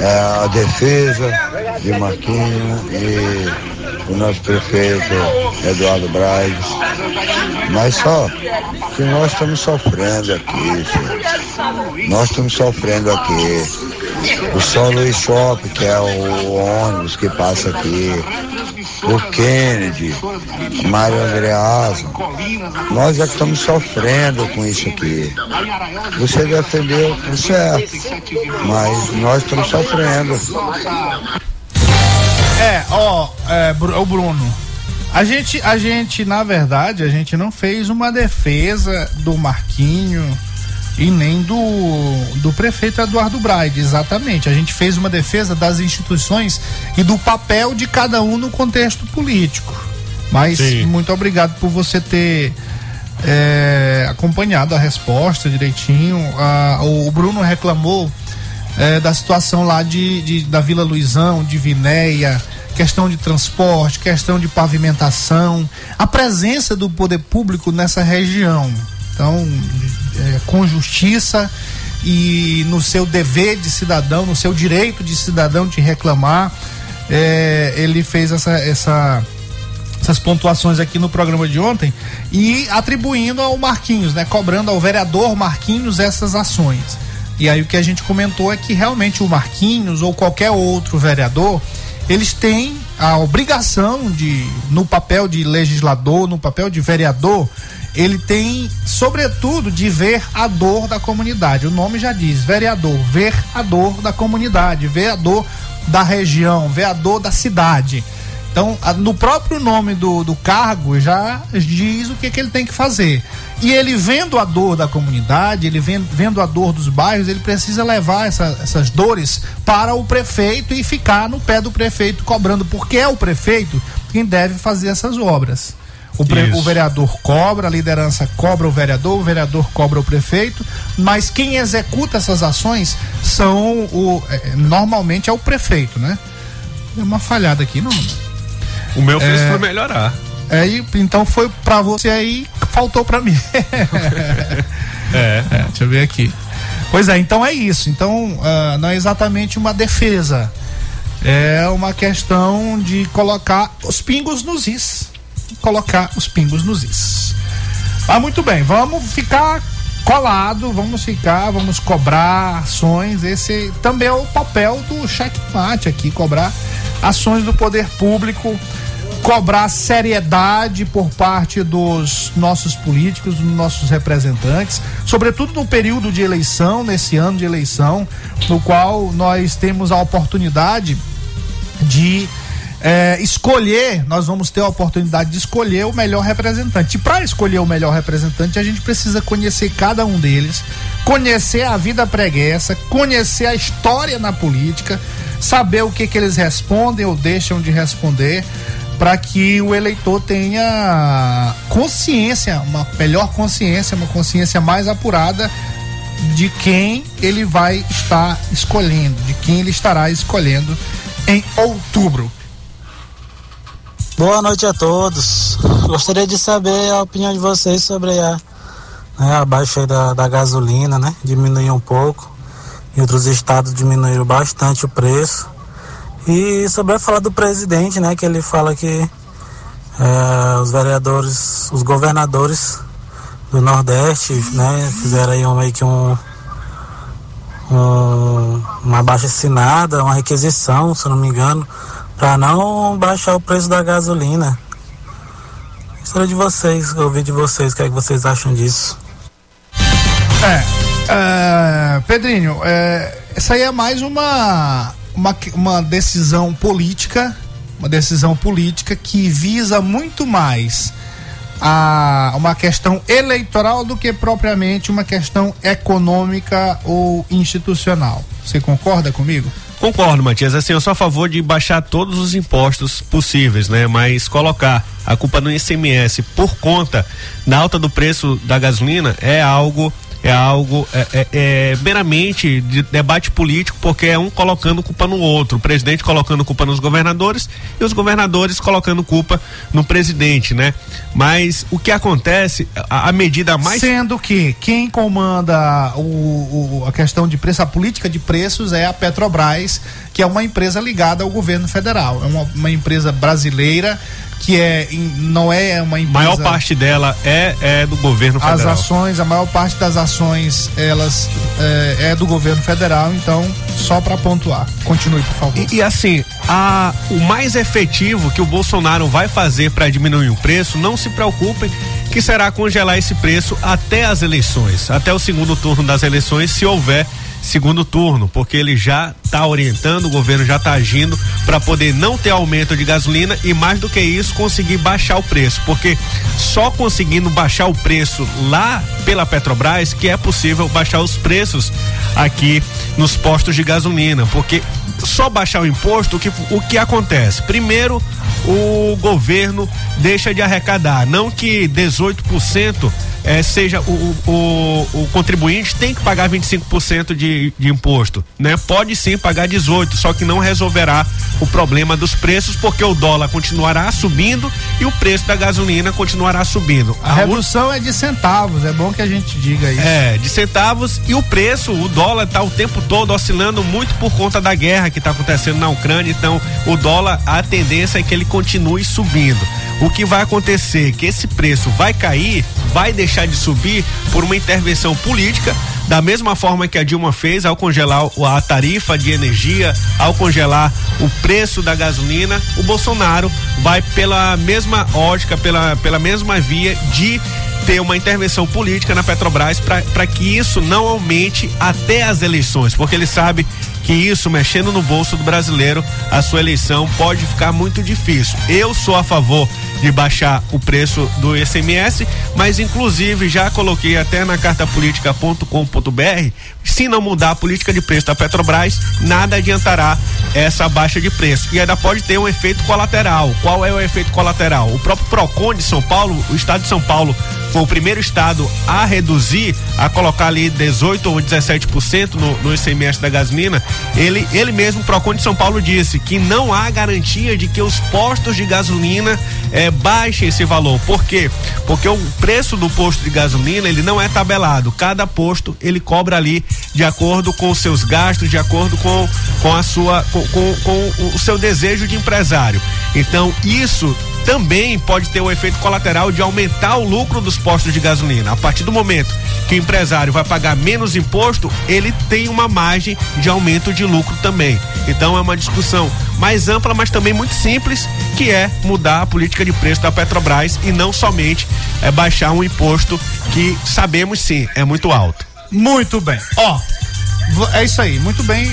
É, a defesa de Marquinho e o nosso prefeito Eduardo Braz. Mas só que nós estamos sofrendo aqui, filho. Nós estamos sofrendo aqui. O São Luís Shop, que é o ônibus que passa aqui, o Kennedy, Mário Andreasa, nós é que estamos sofrendo com isso aqui. Você defendeu o certo, mas nós estamos sofrendo. É, ó, é, o Bruno. A gente, a gente, na verdade, a gente não fez uma defesa do Marquinho e nem do, do prefeito Eduardo Braide, exatamente. A gente fez uma defesa das instituições e do papel de cada um no contexto político. Mas Sim. muito obrigado por você ter é, acompanhado a resposta direitinho. Ah, o Bruno reclamou é, da situação lá de, de- da Vila Luizão, de Vinéia, questão de transporte, questão de pavimentação, a presença do poder público nessa região. Então, é, com justiça e no seu dever de cidadão, no seu direito de cidadão de reclamar, é, ele fez essa, essa essas pontuações aqui no programa de ontem e atribuindo ao Marquinhos, né, cobrando ao vereador Marquinhos essas ações. E aí o que a gente comentou é que realmente o Marquinhos ou qualquer outro vereador, eles têm a obrigação de, no papel de legislador, no papel de vereador, ele tem, sobretudo, de ver a dor da comunidade. O nome já diz, vereador, ver a dor da comunidade, ver a dor da região, ver a dor da cidade. Então, no próprio nome do, do cargo já diz o que, que ele tem que fazer. E ele vendo a dor da comunidade, ele vendo, vendo a dor dos bairros, ele precisa levar essa- essas dores para o prefeito e ficar no pé do prefeito cobrando, porque é o prefeito quem deve fazer essas obras. O, pre- o vereador cobra, a liderança cobra o vereador, o vereador cobra o prefeito, mas quem executa essas ações são o. é, normalmente é o prefeito, né? Deu uma falhada aqui, não. O meu fez É. foi melhorar. É, então foi pra você aí, faltou pra mim. É. É, deixa eu ver aqui. Pois é, então é isso. Então, ah, não é exatamente uma defesa. É uma questão de colocar os pingos nos is. Colocar os pingos nos is. Ah, muito bem, vamos ficar colado, vamos ficar, vamos cobrar ações. Esse também é o papel do checkmate aqui, cobrar ações do poder público, cobrar seriedade por parte dos nossos políticos, dos nossos representantes, sobretudo no período de eleição, nesse ano de eleição, no qual nós temos a oportunidade de é, escolher, nós vamos ter a oportunidade de escolher o melhor representante. E para escolher o melhor representante, a gente precisa conhecer cada um deles, conhecer a vida preguiça, conhecer a história na política, saber o que, que eles respondem ou deixam de responder, para que o eleitor tenha consciência, uma melhor consciência, uma consciência mais apurada de quem ele vai estar escolhendo, de quem ele estará escolhendo em outubro. Boa noite a todos. Gostaria de saber a opinião de vocês sobre a, né, a baixa da, da gasolina, né? Diminuiu um pouco. Em outros estados diminuíram bastante o preço. E sobre a fala do presidente, né? Que ele fala que é, os vereadores, os governadores do Nordeste, né? Fizeram aí um, meio que um, um uma baixa assinada, uma requisição, se não me engano, para não baixar o preço da gasolina. Gostaria de vocês, ouvir de vocês, o que é que vocês acham disso. É, é, Pedrinho, é, essa aí é mais uma, uma, uma decisão política, uma decisão política que visa muito mais a uma questão eleitoral do que propriamente uma questão econômica ou institucional. Você concorda comigo? Concordo, Matias. Assim, eu sou a favor de baixar todos os impostos possíveis, né? Mas colocar a culpa no ICMS por conta da alta do preço da gasolina é algo é algo é, é, é, meramente de debate político, porque é um colocando culpa no outro, o presidente colocando culpa nos governadores e os governadores colocando culpa no presidente, né? Mas o que acontece, a, a medida mais. Sendo que quem comanda o, o, a questão de preço, a política de preços é a Petrobras, que é uma empresa ligada ao governo federal. É uma, uma empresa brasileira que é não é uma empresa. maior parte dela é, é do governo federal. As ações, a maior parte das ações, elas é, é do governo federal, então só para pontuar. Continue, por favor. E, e, assim, a, o mais efetivo que o Bolsonaro vai fazer para diminuir o preço, não se preocupem, que será congelar esse preço até as eleições, até o segundo turno das eleições, se houver segundo turno, porque ele já está orientando, o governo já está agindo para poder não ter aumento de gasolina e mais do que isso conseguir baixar o preço, porque só conseguindo baixar o preço lá pela Petrobras que é possível baixar os preços aqui nos postos de gasolina, porque só baixar o imposto, o que, o que acontece? Primeiro, o governo deixa de arrecadar, não que 18% é, seja o, o, o, contribuinte tem que pagar 25% de, de imposto, né? Pode sim pagar 18, só que não resolverá o problema dos preços porque o dólar continuará subindo e o preço da gasolina continuará subindo. A, a redução é de centavos, é bom que a gente diga isso. É, de centavos e o preço, o dólar está o tempo todo oscilando muito por conta da guerra que está acontecendo na Ucrânia, então o dólar, a tendência é que ele continue subindo. O que vai acontecer? Que esse preço vai cair, vai deixar de subir por uma intervenção política, da mesma forma que a Dilma fez ao congelar a tarifa de energia, ao congelar o preço da gasolina, o Bolsonaro vai pela mesma ótica, pela, pela mesma via de ter uma intervenção política na Petrobras para que isso não aumente até as eleições, porque ele sabe que isso, mexendo no bolso do brasileiro, a sua eleição pode ficar muito difícil. Eu sou a favor de baixar o preço do ICMS, mas inclusive já coloquei até na cartapolitica.com.br, se não mudar a política de preço da Petrobras, nada adiantará essa baixa de preço. E ainda pode ter um efeito colateral. Qual é o efeito colateral? O próprio Procon de São Paulo, o estado de São Paulo foi o primeiro estado a reduzir, a colocar ali 18 ou 17% no, no ICMS da gasolina. Ele, ele mesmo, Procon de São Paulo, disse que não há garantia de que os postos de gasolina é, baixe esse valor. Por quê? Porque o preço do posto de gasolina ele não é tabelado. Cada posto ele cobra ali de acordo com os seus gastos, de acordo com, com a sua com, com, com o seu desejo de empresário. Então isso também pode ter o efeito colateral de aumentar o lucro dos postos de gasolina. A partir do momento que o empresário vai pagar menos imposto, ele tem uma margem de aumento de lucro também. Então é uma discussão mais ampla, mas também muito simples, que é mudar a política de preço da Petrobras e não somente é, baixar um imposto que sabemos sim é muito alto. Muito bem. Ó, é isso aí, muito bem.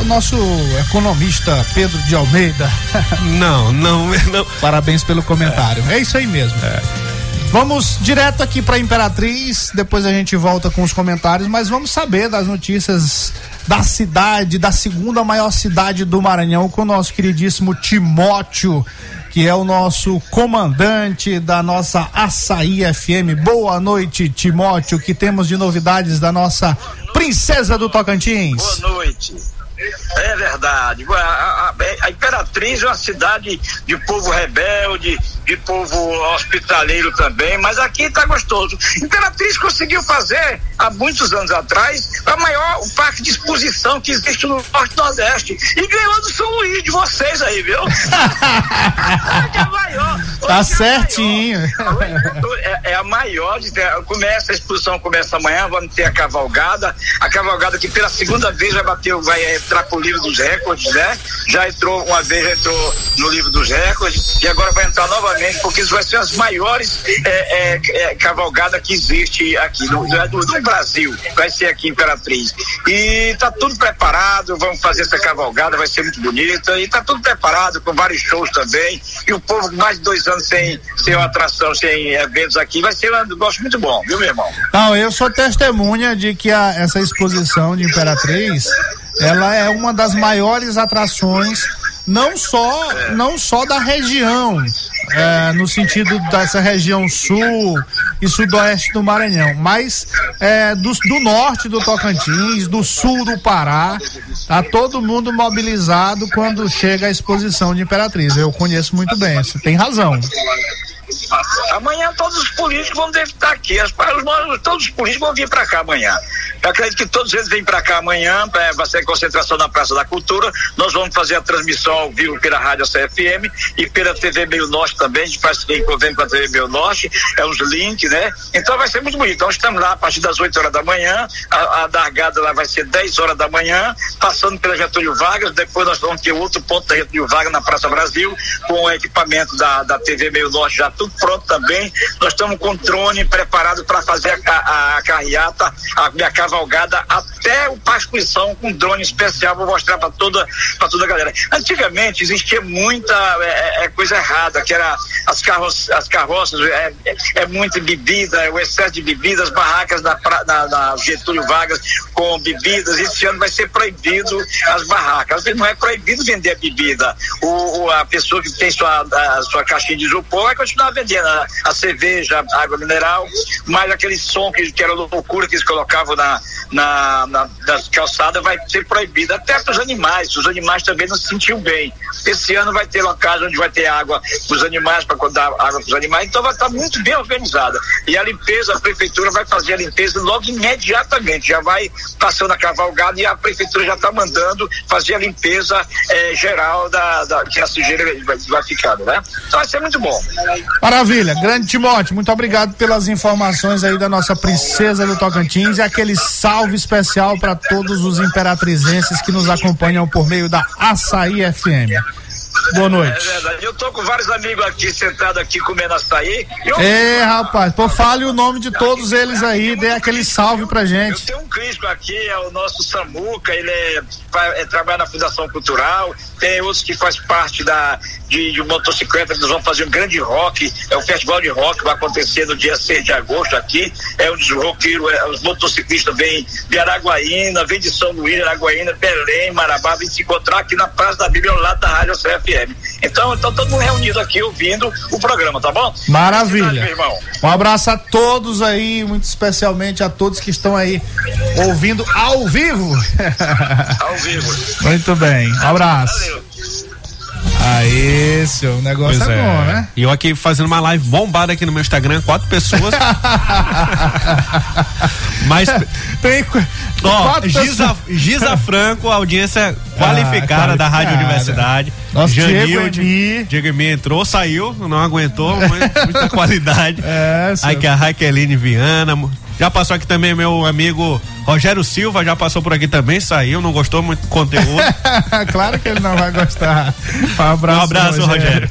O nosso economista Pedro de Almeida. Não, não, não. Parabéns pelo comentário. É, é isso aí mesmo. É. Vamos direto aqui para Imperatriz, depois a gente volta com os comentários, mas vamos saber das notícias da cidade, da segunda maior cidade do Maranhão, com o nosso queridíssimo Timóteo, que é o nosso comandante da nossa Açaí FM. Boa noite, Timóteo, que temos de novidades da nossa princesa do Tocantins. Boa noite. É verdade. A, a, a, Imperatriz é uma cidade de povo rebelde, de povo hospitaleiro também, mas aqui está gostoso. Imperatriz conseguiu fazer, há muitos anos atrás, a maior o parque de exposição que existe no Norte Nordeste. E ganhou do São Luís de vocês aí, viu? é a maior. Tá é certinho. É, é, a maior. De, começa, a exposição começa amanhã, vamos ter a cavalgada. A cavalgada que pela segunda vez vai bater, vai entrar pro livro dos recordes, né? Já entrou uma vez, entrou no livro dos recordes e agora vai entrar novamente, porque isso vai ser as maiores é, é, é, cavalgada que existe aqui no, no, no, Brasil. Vai ser aqui Imperatriz. E tá tudo preparado, vamos fazer essa cavalgada, vai ser muito bonita. E tá tudo preparado com vários shows também. E o povo, mais de dois anos sem, sem uma atração, sem eventos aqui, vai ser um negócio muito bom, viu, meu irmão? Não, eu sou testemunha de que a, essa exposição de Imperatriz ela é uma das maiores atrações não só não só da região é, no sentido dessa região sul e sudoeste do Maranhão, mas é, do, do norte do Tocantins, do sul do Pará, tá todo mundo mobilizado quando chega a exposição de Imperatriz. Eu conheço muito bem, você tem razão. Amanhã todos os políticos vão estar aqui. As, todos os políticos vão vir para cá amanhã. Eu acredito que todos eles vêm para cá amanhã, vai ser concentração na Praça da Cultura. Nós vamos fazer a transmissão ao vivo pela Rádio CFM e pela TV Meio Norte também. A gente faz convênio com a TV Meio Norte, é os links, né? Então vai ser muito bonito. Então estamos lá a partir das 8 horas da manhã. A, a largada lá vai ser 10 horas da manhã, passando pela Getúlio Vargas. Depois nós vamos ter outro ponto da Getúlio Vargas na Praça Brasil, com o equipamento da, da TV Meio Norte já tudo pronto também. Nós estamos com drone preparado para fazer a, a, a carreata, a minha cavalgada até o Pascuição com drone especial. Vou mostrar para toda, toda a galera. Antigamente existia muita é, é, é coisa errada, que era as, carroças, as carroças, é, é, é muita bebida, o excesso de bebidas, barracas na, na, na Getúlio Vargas com bebidas. Esse ano vai ser proibido as barracas. Não é proibido vender bebida. O, o a pessoa que tem sua, a, sua caixinha de isopor vai continuar vendendo a, a cerveja, a água mineral, mas aquele som que, que era loucura que eles colocavam na, na, na, na calçada vai ser proibido. Até para os animais, os animais também não se sentiam bem. Esse ano vai ter casa onde vai ter água para os animais, para dar água para os animais, então vai estar muito bem organizada. E a limpeza, a prefeitura vai fazer a limpeza logo imediatamente, já vai passando a cavalgada e a prefeitura já está mandando fazer a limpeza eh, geral da, da, que a sujeira vai, vai ficando, né? Então vai ser muito bom. Maravilha, grande Timóteo, muito obrigado pelas informações aí da nossa princesa do Tocantins e aquele salve especial para todos os imperatrizenses que nos acompanham por meio da Açaí FM. Boa noite. É verdade. Eu tô com vários amigos aqui sentados aqui comendo açaí. Eu... É, rapaz, pô, fale o nome de todos eles aí, dê aquele salve pra gente. Eu tenho um crítico aqui, é o nosso Samuca, ele é, é, trabalha na Fundação Cultural, tem outros que faz parte da, de, de motocicleta, eles vão fazer um grande rock, é um festival de rock que vai acontecer no dia 6 de agosto aqui, é um dos roqueiros, é, os motociclistas vêm de Araguaína, vem de São Luís, Araguaína, Belém, Marabá, vêm se encontrar aqui na Praça da Bíblia, ao lado da Rádio CFM. Então, então todo mundo reunido aqui ouvindo o programa, tá bom? Maravilha. Um abraço a todos aí, muito especialmente a todos que estão aí ouvindo ao vivo. Ao vivo. muito bem, um abraço. Valeu. Aí, seu, o negócio Pois é, é. bom, né? E eu aqui fazendo uma live bombada aqui no meu Instagram, quatro pessoas. Mas. Tem Ó, quatro Giza. Giza Franco, audiência qualificada Ah, da Rádio. Universidade. Nosso Diego Janilde, Emi. Diego Emi entrou, saiu, não aguentou, mas muita qualidade. É, seu. Aqui a Raqueline Viana. Já passou aqui também meu amigo Rogério Silva, já passou por aqui também, saiu, não gostou muito do conteúdo. claro que ele não vai gostar. Um abraço, Um abraço, Rogério.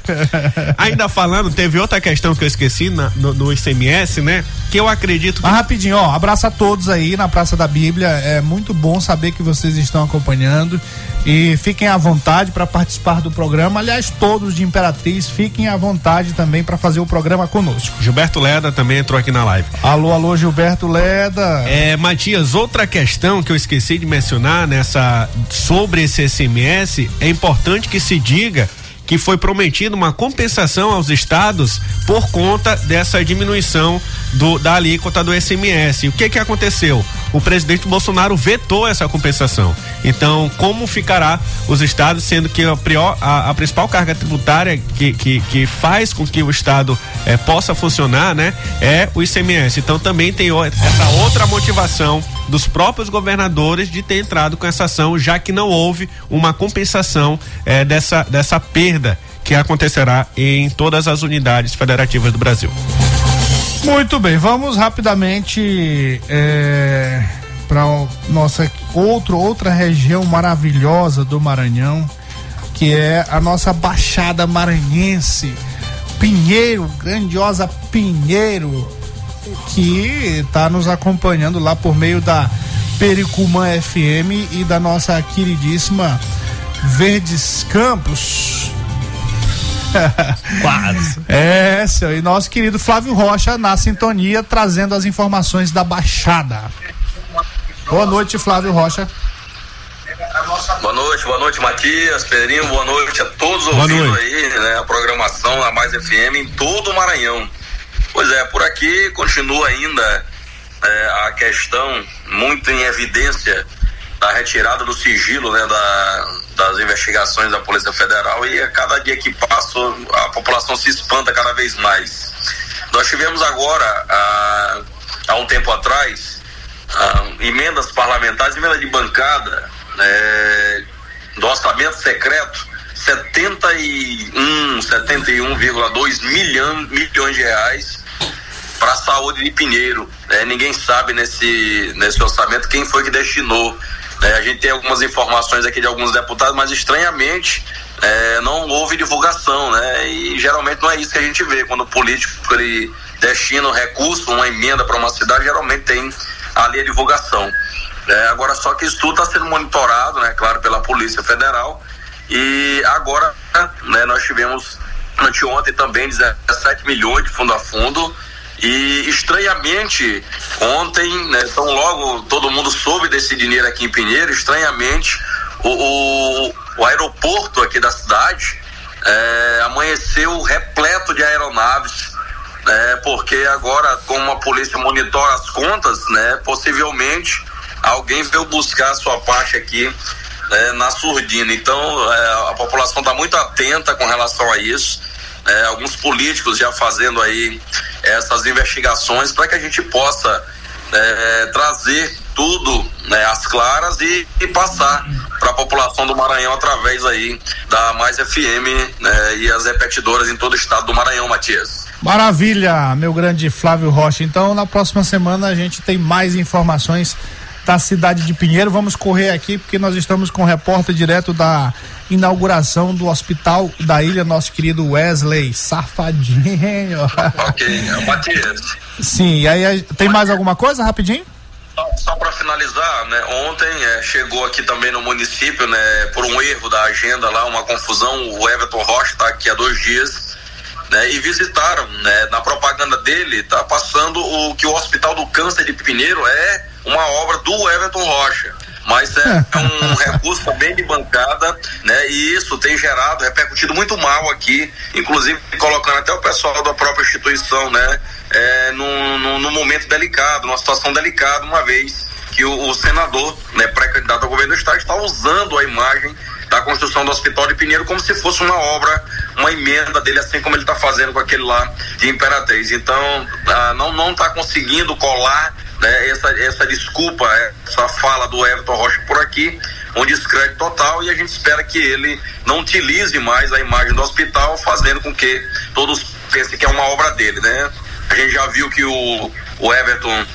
Ainda falando, teve outra questão que eu esqueci na- no, no ICMS, né? Que eu acredito que Mas rapidinho, ó, abraço a todos aí na Praça da Bíblia. É muito bom saber que vocês estão acompanhando e fiquem à vontade para participar do programa. Aliás, todos de Imperatriz, fiquem à vontade também para fazer o programa conosco. Gilberto Leda também entrou aqui na live. Alô, alô, Gilberto Leda. É, Matias, outra questão que eu esqueci de mencionar nessa sobre esse SMS, é importante que se diga que foi prometida uma compensação aos estados por conta dessa diminuição do, da alíquota do SMS. O que que aconteceu? O presidente Bolsonaro vetou essa compensação. Então, como ficará os estados, sendo que a, prior- a- a principal carga tributária que, que, que faz com que o estado eh, possa funcionar, né, é o ICMS. Então, também tem essa outra motivação dos próprios governadores de ter entrado com essa ação, já que não houve uma compensação eh, dessa, dessa perda que acontecerá em todas as unidades federativas do Brasil. Muito bem, vamos rapidamente para nossa outro, outra região maravilhosa do Maranhão, que é a nossa Baixada Maranhense, Pinheiro, grandiosa Pinheiro, que está nos acompanhando lá por meio da Pericumã FM e da nossa queridíssima Verdes Campos. Quase. É, seu, e nosso querido Flávio Rocha na sintonia, trazendo as informações da Baixada. Boa noite, Flávio Rocha. Boa noite, boa noite, Matias, Pedrinho, boa noite a todos Boa ouvindo noite. aí, né, a programação da Mais FM em todo o Maranhão. Pois é, por aqui continua ainda é, a questão muito em evidência da retirada do sigilo, né, da, das investigações da Polícia Federal e a cada dia que passa a população se espanta cada vez mais. Nós tivemos agora, há, há um tempo atrás, ah, emendas parlamentares, emenda de bancada né, do orçamento secreto, 71, 71,2 milhão, milhões de reais para a saúde de Pinheiro. né? ninguém sabe nesse, nesse orçamento quem foi que destinou. Né? a gente tem algumas informações aqui de alguns deputados, mas estranhamente é, não houve divulgação, né? E geralmente não é isso que a gente vê quando o político ele destina um recurso, uma emenda para uma cidade, geralmente tem ali a divulgação. É, agora só que isso tudo está sendo monitorado, né? Claro, pela Polícia Federal. E agora, né, nós tivemos anteontem também 17 milhões de fundo a fundo. E estranhamente, ontem, né, então logo todo mundo soube desse dinheiro aqui em Pinheiro, estranhamente, o, o, o aeroporto aqui da cidade é, amanheceu repleto de aeronaves, né, porque agora, como a polícia monitora as contas, né, possivelmente alguém veio buscar a sua parte aqui né, na surdina. Então, é, a população está muito atenta com relação a isso. É, alguns políticos já fazendo aí essas investigações para que a gente possa é, trazer tudo né, às claras e, e passar para a população do Maranhão através aí da Mais FM né, e as repetidoras em todo o estado do Maranhão, Matias. Maravilha, meu grande Flávio Rocha. Então, na próxima semana a gente tem mais informações da cidade de Pinheiro. Vamos correr aqui porque nós estamos com o repórter direto da inauguração do hospital da ilha, nosso querido Wesley Safadinho. ok, Matias. Sim, e aí aí, tem mais alguma coisa rapidinho? Só, só para finalizar, né, ontem é, chegou aqui também no município, né, por um erro da agenda lá, uma confusão, o Everton Rocha está aqui há dois dias, né, e visitaram, né, na propaganda dele, tá passando o que o Hospital do Câncer de Pinheiro é uma obra do Everton Rocha. Mas é, é um recurso também de bancada, né? E isso tem gerado, repercutido muito mal aqui, inclusive colocando até o pessoal da própria instituição, né? É, num, num, num momento delicado, numa situação delicada, uma vez que o, o senador, né, pré-candidato ao governo do estado, está usando a imagem da construção do Hospital de Pinheiro como se fosse uma obra, uma emenda dele, assim como ele está fazendo com aquele lá de Imperatriz. Então, ah, não não está conseguindo colar né, essa, essa desculpa, essa fala do Everton Rocha por aqui, um descrédito total e a gente espera que ele não utilize mais a imagem do hospital, fazendo com que todos pensem que é uma obra dele, né? A gente já viu que o, o Everton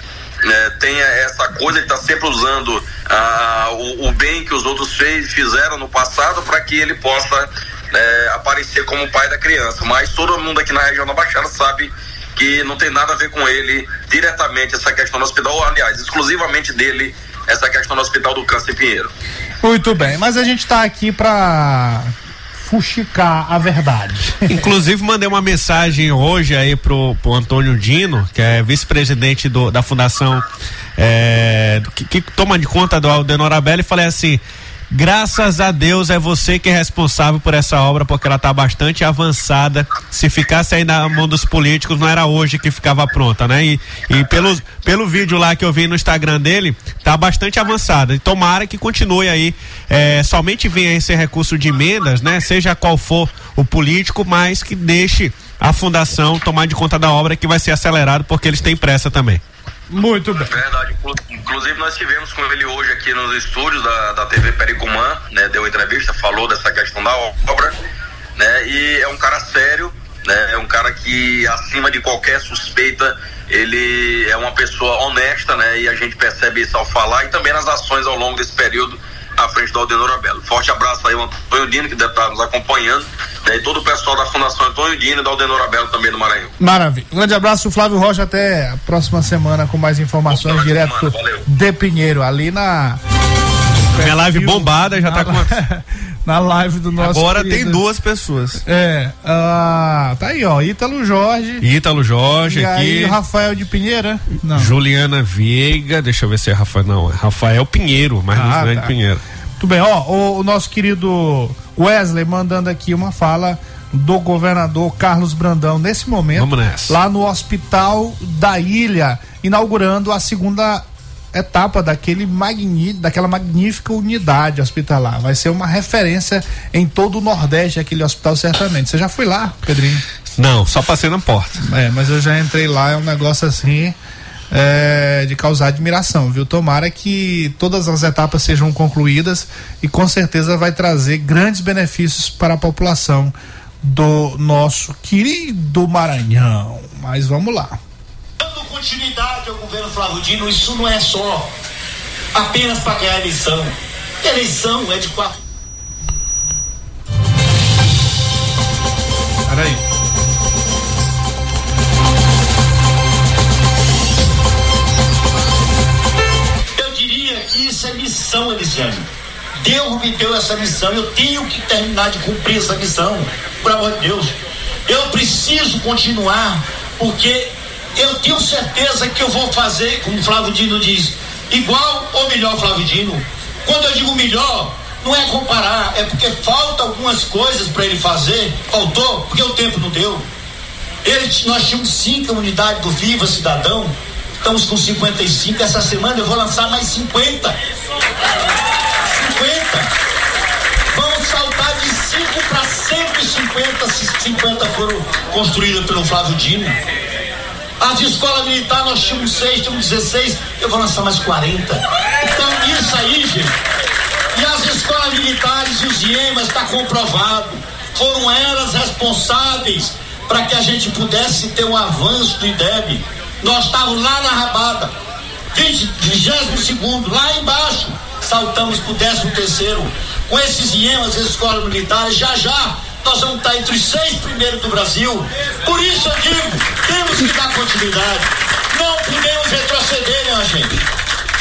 né, tenha essa coisa, ele está sempre usando ah, o, o, bem que os outros fez, fizeram no passado para que ele possa né, aparecer como pai da criança. Mas todo mundo aqui na região da Baixada sabe que não tem nada a ver com ele diretamente essa questão do hospital, aliás, exclusivamente dele essa questão do Hospital do Câncer em Pinheiro. Muito bem, mas a gente está aqui para fuxicar a verdade. Inclusive mandei uma mensagem hoje aí pro, pro Antônio Dino, que é vice-presidente da Fundação é, que, que, toma de conta do Aldenor e falei assim, Graças a Deus é você que é responsável por essa obra, porque ela está bastante avançada. Se ficasse aí na mão dos políticos, não era hoje que ficava pronta, né? E, e pelo, pelo vídeo lá que eu vi no Instagram dele, tá bastante avançada. E tomara que continue aí. É, somente venha esse recurso de emendas, né? Seja qual for o político, mas que deixe a fundação tomar de conta da obra que vai ser acelerado, porque eles têm pressa também. Muito bem. Verdade. Inclusive, nós tivemos com ele hoje aqui nos estúdios da, da TV Pericumã, né? Deu entrevista, falou dessa questão da obra, né? E é um cara sério, né? É um cara que, acima de qualquer suspeita, ele é uma pessoa honesta, né? E a gente percebe isso ao falar e também nas ações ao longo desse período à frente do Aldenor Abelo. Forte abraço aí ao Antônio Dino, que deve estar nos acompanhando, né, e todo o pessoal da Fundação Antônio Dino e da Aldenor Abelo também do Maranhão. Maravilha. Um grande abraço, Flávio Rocha, até a próxima semana com mais informações direto semana, de Pinheiro, ali na. Minha live bombada já tá com. na live do nosso. Agora querido. tem duas pessoas. É. Uh, tá aí, ó. Ítalo Jorge. Ítalo Jorge e aqui. Aí, Rafael de Pinheira. Não. Juliana Veiga. Deixa eu ver se é Rafael. Não, é Rafael Pinheiro, mas ah, não é tá. de Pinheiro. Muito bem, ó. O, o nosso querido Wesley mandando aqui uma fala do governador Carlos Brandão nesse momento lá no hospital da ilha inaugurando a segunda etapa daquele magni, daquela magnífica unidade hospitalar. Vai ser uma referência em todo o Nordeste aquele hospital certamente. Você já foi lá, Pedrinho? Não, só passei na porta. É, mas eu já entrei lá, é um negócio assim é, de causar admiração, viu? Tomara que todas as etapas sejam concluídas e com certeza vai trazer grandes benefícios para a população do nosso querido Maranhão. Mas vamos lá. Dando continuidade ao governo Flávio Dino, isso não é só apenas para ganhar a eleição. Eleição é de quatro. Peraí. isso é missão, Elisiane. Deus me deu essa missão, eu tenho que terminar de cumprir essa missão, por amor de Deus. Eu preciso continuar, porque eu tenho certeza que eu vou fazer, como Flávio Dino diz, igual ou melhor, Flávio Dino. Quando eu digo melhor, não é comparar, é porque falta algumas coisas para ele fazer, faltou, porque o tempo não deu. Ele, nós tínhamos cinco unidades do Viva Cidadão, Estamos com 55. Essa semana eu vou lançar mais 50. 50. Vamos saltar de 5 para 150. 50 foram construídas pelo Flávio Dino. As escolas militares nós tínhamos 6, tínhamos 16. Eu vou lançar mais 40. Então isso aí, gente. E as escolas militares e os IEMAS está comprovado. Foram elas responsáveis para que a gente pudesse ter um avanço do IDEB nós estávamos lá na rabada, 22 segundo, lá embaixo, saltamos para o 13 terceiro. Com esses IEMAs, escolas militares, já já nós vamos estar entre os seis primeiros do Brasil. Por isso eu digo, temos que dar continuidade. Não podemos retroceder, minha gente.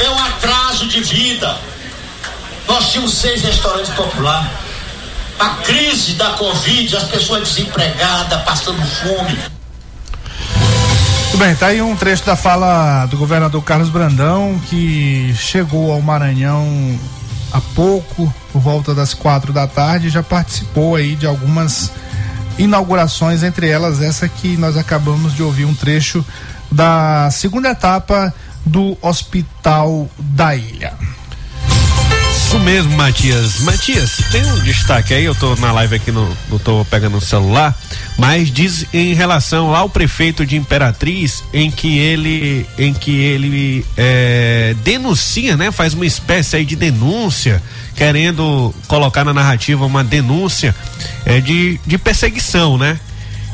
É um atraso de vida. Nós tínhamos seis restaurantes populares. A crise da Covid, as pessoas desempregadas, passando fome. Muito bem, tá aí um trecho da fala do governador Carlos Brandão, que chegou ao Maranhão há pouco, por volta das quatro da tarde, já participou aí de algumas inaugurações, entre elas essa que nós acabamos de ouvir um trecho da segunda etapa do Hospital da Ilha. Isso mesmo, Matias. Matias, tem um destaque aí, eu tô na live aqui, no, não tô pegando o celular, mas diz em relação ao prefeito de Imperatriz, em que ele, em que ele é, denuncia, né? Faz uma espécie aí de denúncia, querendo colocar na narrativa uma denúncia é, de, de perseguição, né?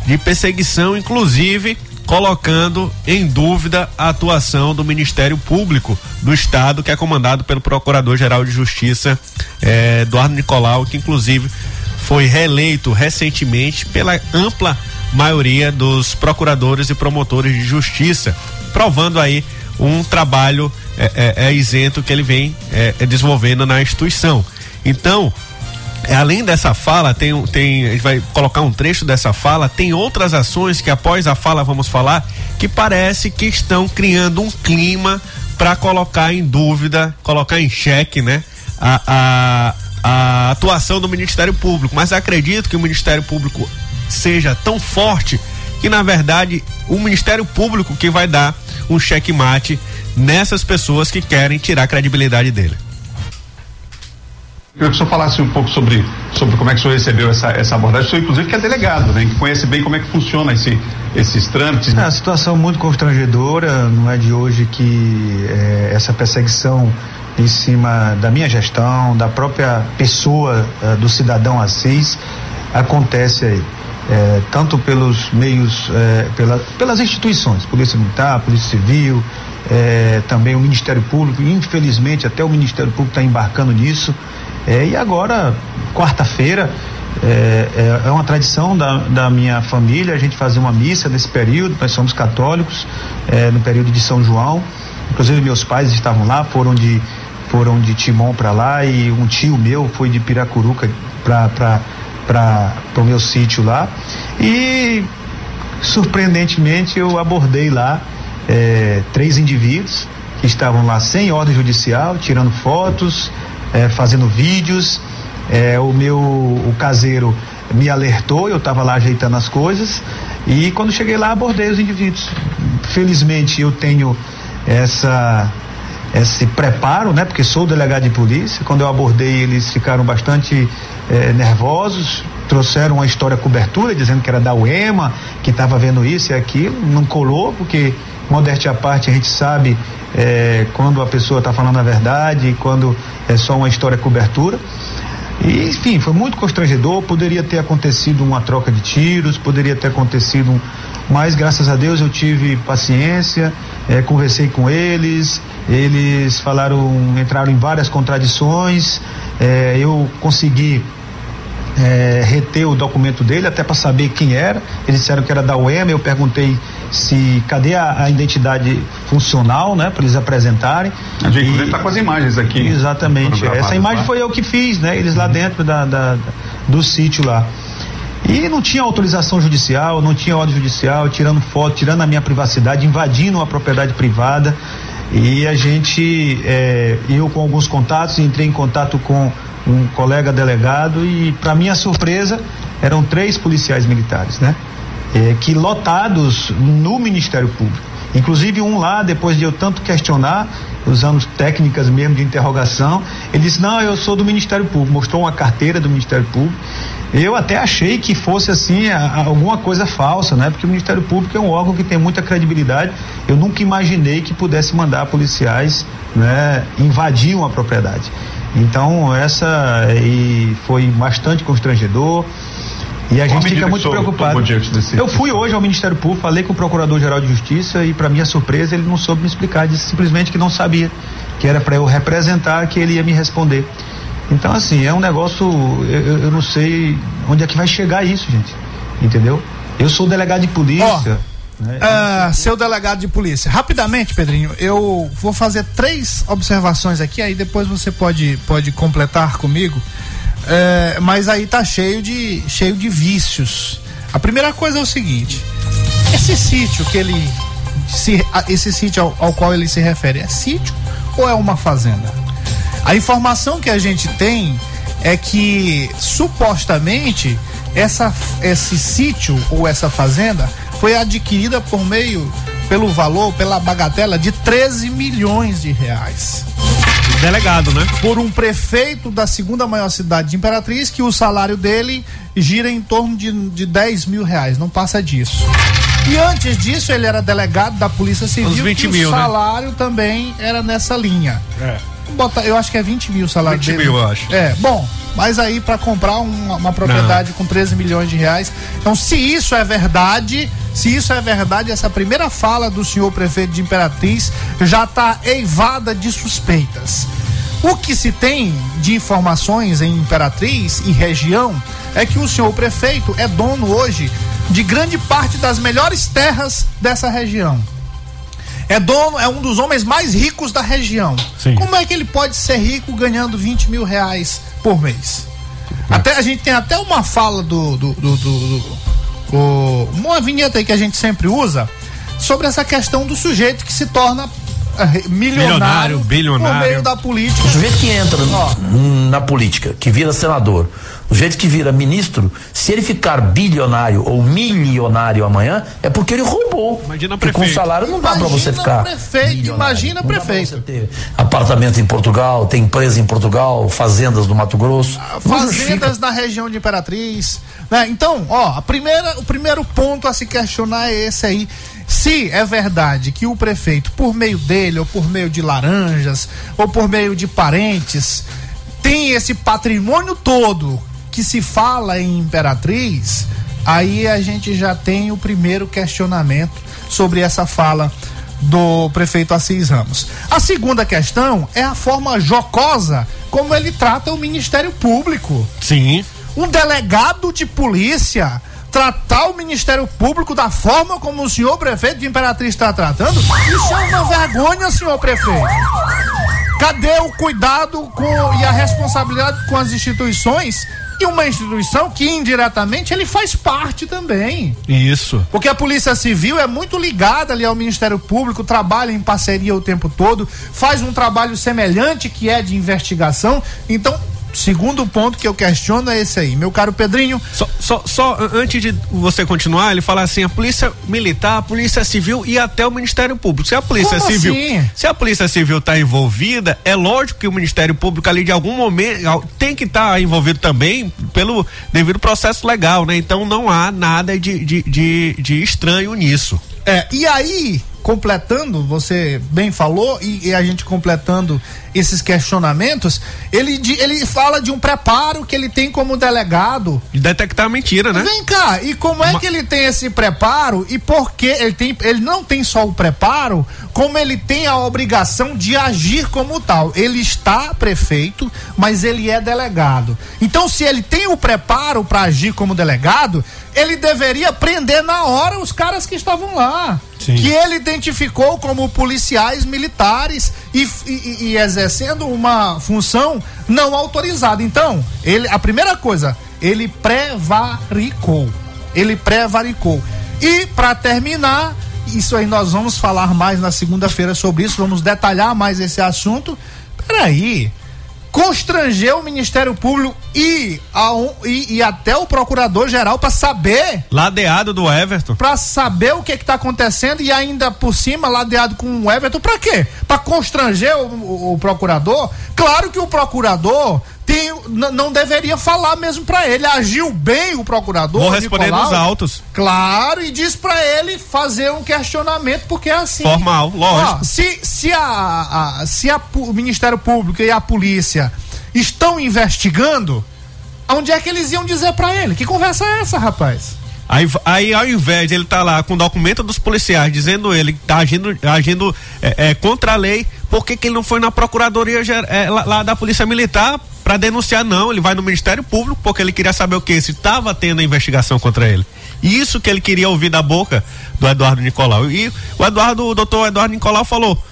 De perseguição, inclusive colocando em dúvida a atuação do Ministério Público do Estado, que é comandado pelo Procurador-Geral de Justiça, eh, Eduardo Nicolau, que inclusive foi reeleito recentemente pela ampla maioria dos procuradores e promotores de justiça, provando aí um trabalho é, é, isento que ele vem desenvolvendo na instituição. Então, além dessa fala, tem, tem, a gente vai colocar um trecho dessa fala, tem outras ações que após a fala vamos falar, que parece que estão criando um clima para colocar em dúvida, colocar em xeque, né? A, a, a atuação do Ministério Público. Mas acredito que o Ministério Público seja tão forte que, na verdade, o Ministério Público que vai dar um checkmate nessas pessoas que querem tirar a credibilidade dele. Queria que o senhor falasse um pouco sobre, sobre como é que o senhor recebeu essa, essa abordagem. O senhor, inclusive, que é delegado, né? Que conhece bem como é que funciona esse, esses trâmites. É uma situação muito constrangedora, não é de hoje que é, essa perseguição em cima da minha gestão, da própria pessoa é, do cidadão Assis, acontece aí. É, tanto pelos meios, é, pela, pelas instituições, Polícia Militar, Polícia Civil, é, também o Ministério Público, infelizmente até o Ministério Público está embarcando nisso. É, e agora, quarta-feira, é, é, é, uma tradição da, da minha família a gente fazer uma missa nesse período. Nós somos católicos, é, no período de São João. Inclusive, meus pais estavam lá, foram de, foram de Timon para lá e um tio meu foi de Piracuruca para o meu sítio lá. E, surpreendentemente, eu abordei lá é, três indivíduos que estavam lá sem ordem judicial, tirando fotos é, fazendo vídeos. É, o meu o caseiro me alertou, eu estava lá ajeitando as coisas e quando cheguei lá abordei os indivíduos. Felizmente eu tenho essa esse preparo, né? Porque sou delegado de polícia. Quando eu abordei eles ficaram bastante é, nervosos, trouxeram uma história cobertura dizendo que era da UEMA, que estava vendo isso e aquilo, não colou porque modéstia à parte a gente sabe é, quando a pessoa está falando a verdade, quando é só uma história cobertura. E, enfim, foi muito constrangedor. Poderia ter acontecido uma troca de tiros, poderia ter acontecido. Mas, graças a Deus, eu tive paciência, é, conversei com eles, eles falaram, entraram em várias contradições, é, eu consegui é, reter o documento dele até para saber quem era. Eles disseram que era da UEMA. Eu perguntei se cadê a, a identidade funcional, né, para eles apresentarem. A gente está com as imagens aqui. Exatamente. Essa imagem lá. foi eu que fiz, né? Eles lá uhum. dentro da, da, do sítio lá. E não tinha autorização judicial, não tinha ordem judicial, tirando foto, tirando a minha privacidade, invadindo a propriedade privada. E a gente, é, eu com alguns contatos, entrei em contato com um colega delegado e, para minha surpresa, eram três policiais militares, né? É, que lotados no Ministério Público. Inclusive um lá, depois de eu tanto questionar, usando técnicas mesmo de interrogação, ele disse, não, eu sou do Ministério Público, mostrou uma carteira do Ministério Público. Eu até achei que fosse assim a, alguma coisa falsa, né? Porque o Ministério Público é um órgão que tem muita credibilidade. Eu nunca imaginei que pudesse mandar policiais, né, invadir uma propriedade. Então, essa e foi bastante constrangedor. E a gente fica muito preocupado. Desse, eu fui hoje ao Ministério Público, falei com o Procurador-Geral de Justiça e, para minha surpresa, ele não soube me explicar, disse simplesmente que não sabia, que era para eu representar, que ele ia me responder. Então, assim, é um negócio, eu, eu, não sei onde é que vai chegar isso, gente. Entendeu? Eu sou delegado de polícia. Oh. Né? Uh, seu delegado de polícia. Rapidamente, Pedrinho, eu vou fazer três observações aqui, aí depois você pode, pode completar comigo. Uh, mas aí tá cheio de, cheio de vícios. A primeira coisa é o seguinte: esse sítio que ele. Se, esse sítio ao, ao qual ele se refere é sítio ou é uma fazenda? A informação que a gente tem é que supostamente essa, esse sítio ou essa fazenda foi adquirida por meio, pelo valor, pela bagatela de 13 milhões de reais. Delegado, né? Por um prefeito da segunda maior cidade de Imperatriz, que o salário dele gira em torno de, de 10 mil reais, não passa disso. E antes disso, ele era delegado da Polícia Civil. Uns 20 e mil, o né? salário também era nessa linha. É. Bota, eu acho que é 20 mil o salário 20 dele. mil, eu acho. É, bom, mas aí para comprar uma, uma propriedade com 13 milhões de reais. Então, se isso é verdade, se isso é verdade, essa primeira fala do senhor prefeito de Imperatriz já está eivada de suspeitas. O que se tem de informações em Imperatriz e região é que o senhor prefeito é dono hoje de grande parte das melhores terras dessa região. É dono, é um dos homens mais ricos da região. Sim. Como é que ele pode ser rico ganhando 20 mil reais por mês? Até, a gente tem até uma fala do. do, do, do- do- o- uma vinheta aí que a gente sempre usa sobre essa questão do sujeito que se torna eh, milionário, Milionário, bilionário. por meio da política. O sujeito que entra na política, que vira senador, o sujeito que vira ministro, se ele ficar bilionário ou milionário amanhã, é porque ele roubou. Imagina Porque com salário não dá pra você ficar. prefeito, imagina prefeito. você ter apartamento em Portugal, tem empresa em Portugal, fazendas no Mato Grosso. Justifica. fazendas na região de Imperatriz. Né? Então, ó, a primeira, o primeiro ponto a se questionar é esse aí. Se é verdade que o prefeito, por meio dele, ou por meio de laranjas, ou por meio de parentes, tem esse patrimônio todo que se fala em Imperatriz, aí a gente já tem o primeiro questionamento sobre essa fala do prefeito Assis Ramos. A segunda questão é a forma jocosa como ele trata o Ministério Público. Sim. Um delegado de polícia tratar o Ministério Público da forma como o senhor prefeito de Imperatriz está tratando, isso é uma vergonha, senhor prefeito. Cadê o cuidado com, e a responsabilidade com as instituições? E uma instituição que indiretamente ele faz parte também. Isso. Porque a Polícia Civil é muito ligada ali ao Ministério Público, trabalha em parceria o tempo todo, faz um trabalho semelhante que é de investigação. Então, segundo ponto que eu questiono é esse aí. Meu caro Pedrinho, Só, só, só an- antes de você continuar, ele fala assim: a polícia militar, a polícia civil e até o Ministério Público. Se a polícia Como civil, assim? se a polícia civil está envolvida, é lógico que o Ministério Público ali de algum momento tem que estar envolvido também pelo devido processo legal, né? Então não há nada de, de, de, de estranho nisso. É, e aí, completando, você bem falou, e, e a gente completando esses questionamentos, ele, ele fala de um preparo que ele tem como delegado. De detectar mentira, né? Vem cá, e como é que ele tem esse preparo e por que ele tem, ele não tem só o preparo, como ele tem a obrigação de agir como tal. Ele está prefeito, mas ele é delegado. Então, se ele tem o preparo para agir como delegado, ele deveria prender na hora os caras que estavam lá. Sim. Que ele identificou como policiais militares e, e- e exercendo uma função não autorizada. Então, ele, a primeira coisa, ele prevaricou. Ele prevaricou. E para terminar, isso aí nós vamos falar mais na segunda-feira sobre isso, vamos detalhar mais esse assunto. Peraí. Constranger o Ministério Público e, um- e, e até o Procurador-Geral para saber Ladeado do Everton. Pra saber o que que tá acontecendo e ainda por cima ladeado com o Everton, pra quê? Pra constranger o, o- o procurador? Claro que o procurador tem, não deveria falar mesmo pra ele. Agiu bem o procurador. Vou responder Nicolau. nos autos. Claro, e diz pra ele fazer um questionamento, porque é assim. Formal, lógico. Ó, se se, a, a- se a o Ministério Público e a polícia estão investigando, onde é que eles iam dizer pra ele? Que conversa é essa, rapaz? Aí, aí, ao invés de ele estar lá com o documento dos policiais dizendo ele que tá agindo, agindo é, é, contra a lei, por que, que ele não foi na Procuradoria é, lá, lá da Polícia Militar para denunciar? Não, ele vai no Ministério Público porque ele queria saber o que? Se estava tendo investigação contra ele. Isso que ele queria ouvir da boca do Eduardo Nicolau. E o Eduardo, o doutor Eduardo Nicolau falou: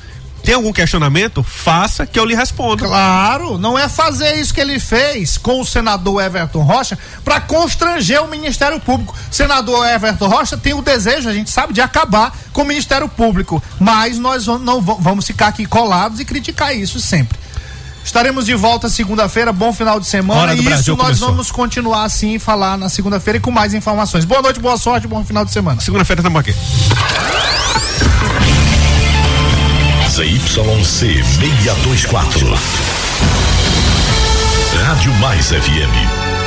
tem algum questionamento? Faça que eu lhe respondo. Claro, não é fazer isso que ele fez com o senador Everton Rocha para constranger o Ministério Público. O senador Everton Rocha tem o desejo, a gente sabe, de acabar com o Ministério Público, mas nós vamos- não va- vamos ficar aqui colados e criticar isso sempre. Estaremos de volta segunda-feira, bom final de semana. E isso Brasil nós começou. vamos continuar assim e falar na segunda-feira e com mais informações. Boa noite, boa sorte, bom final de semana. Segunda-feira estamos aqui. ZYC 624. Rádio Mais FM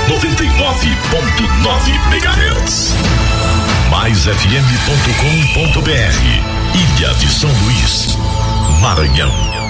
99.9 MHz. MaisFM.com.br Ilha de São Luís, Maranhão.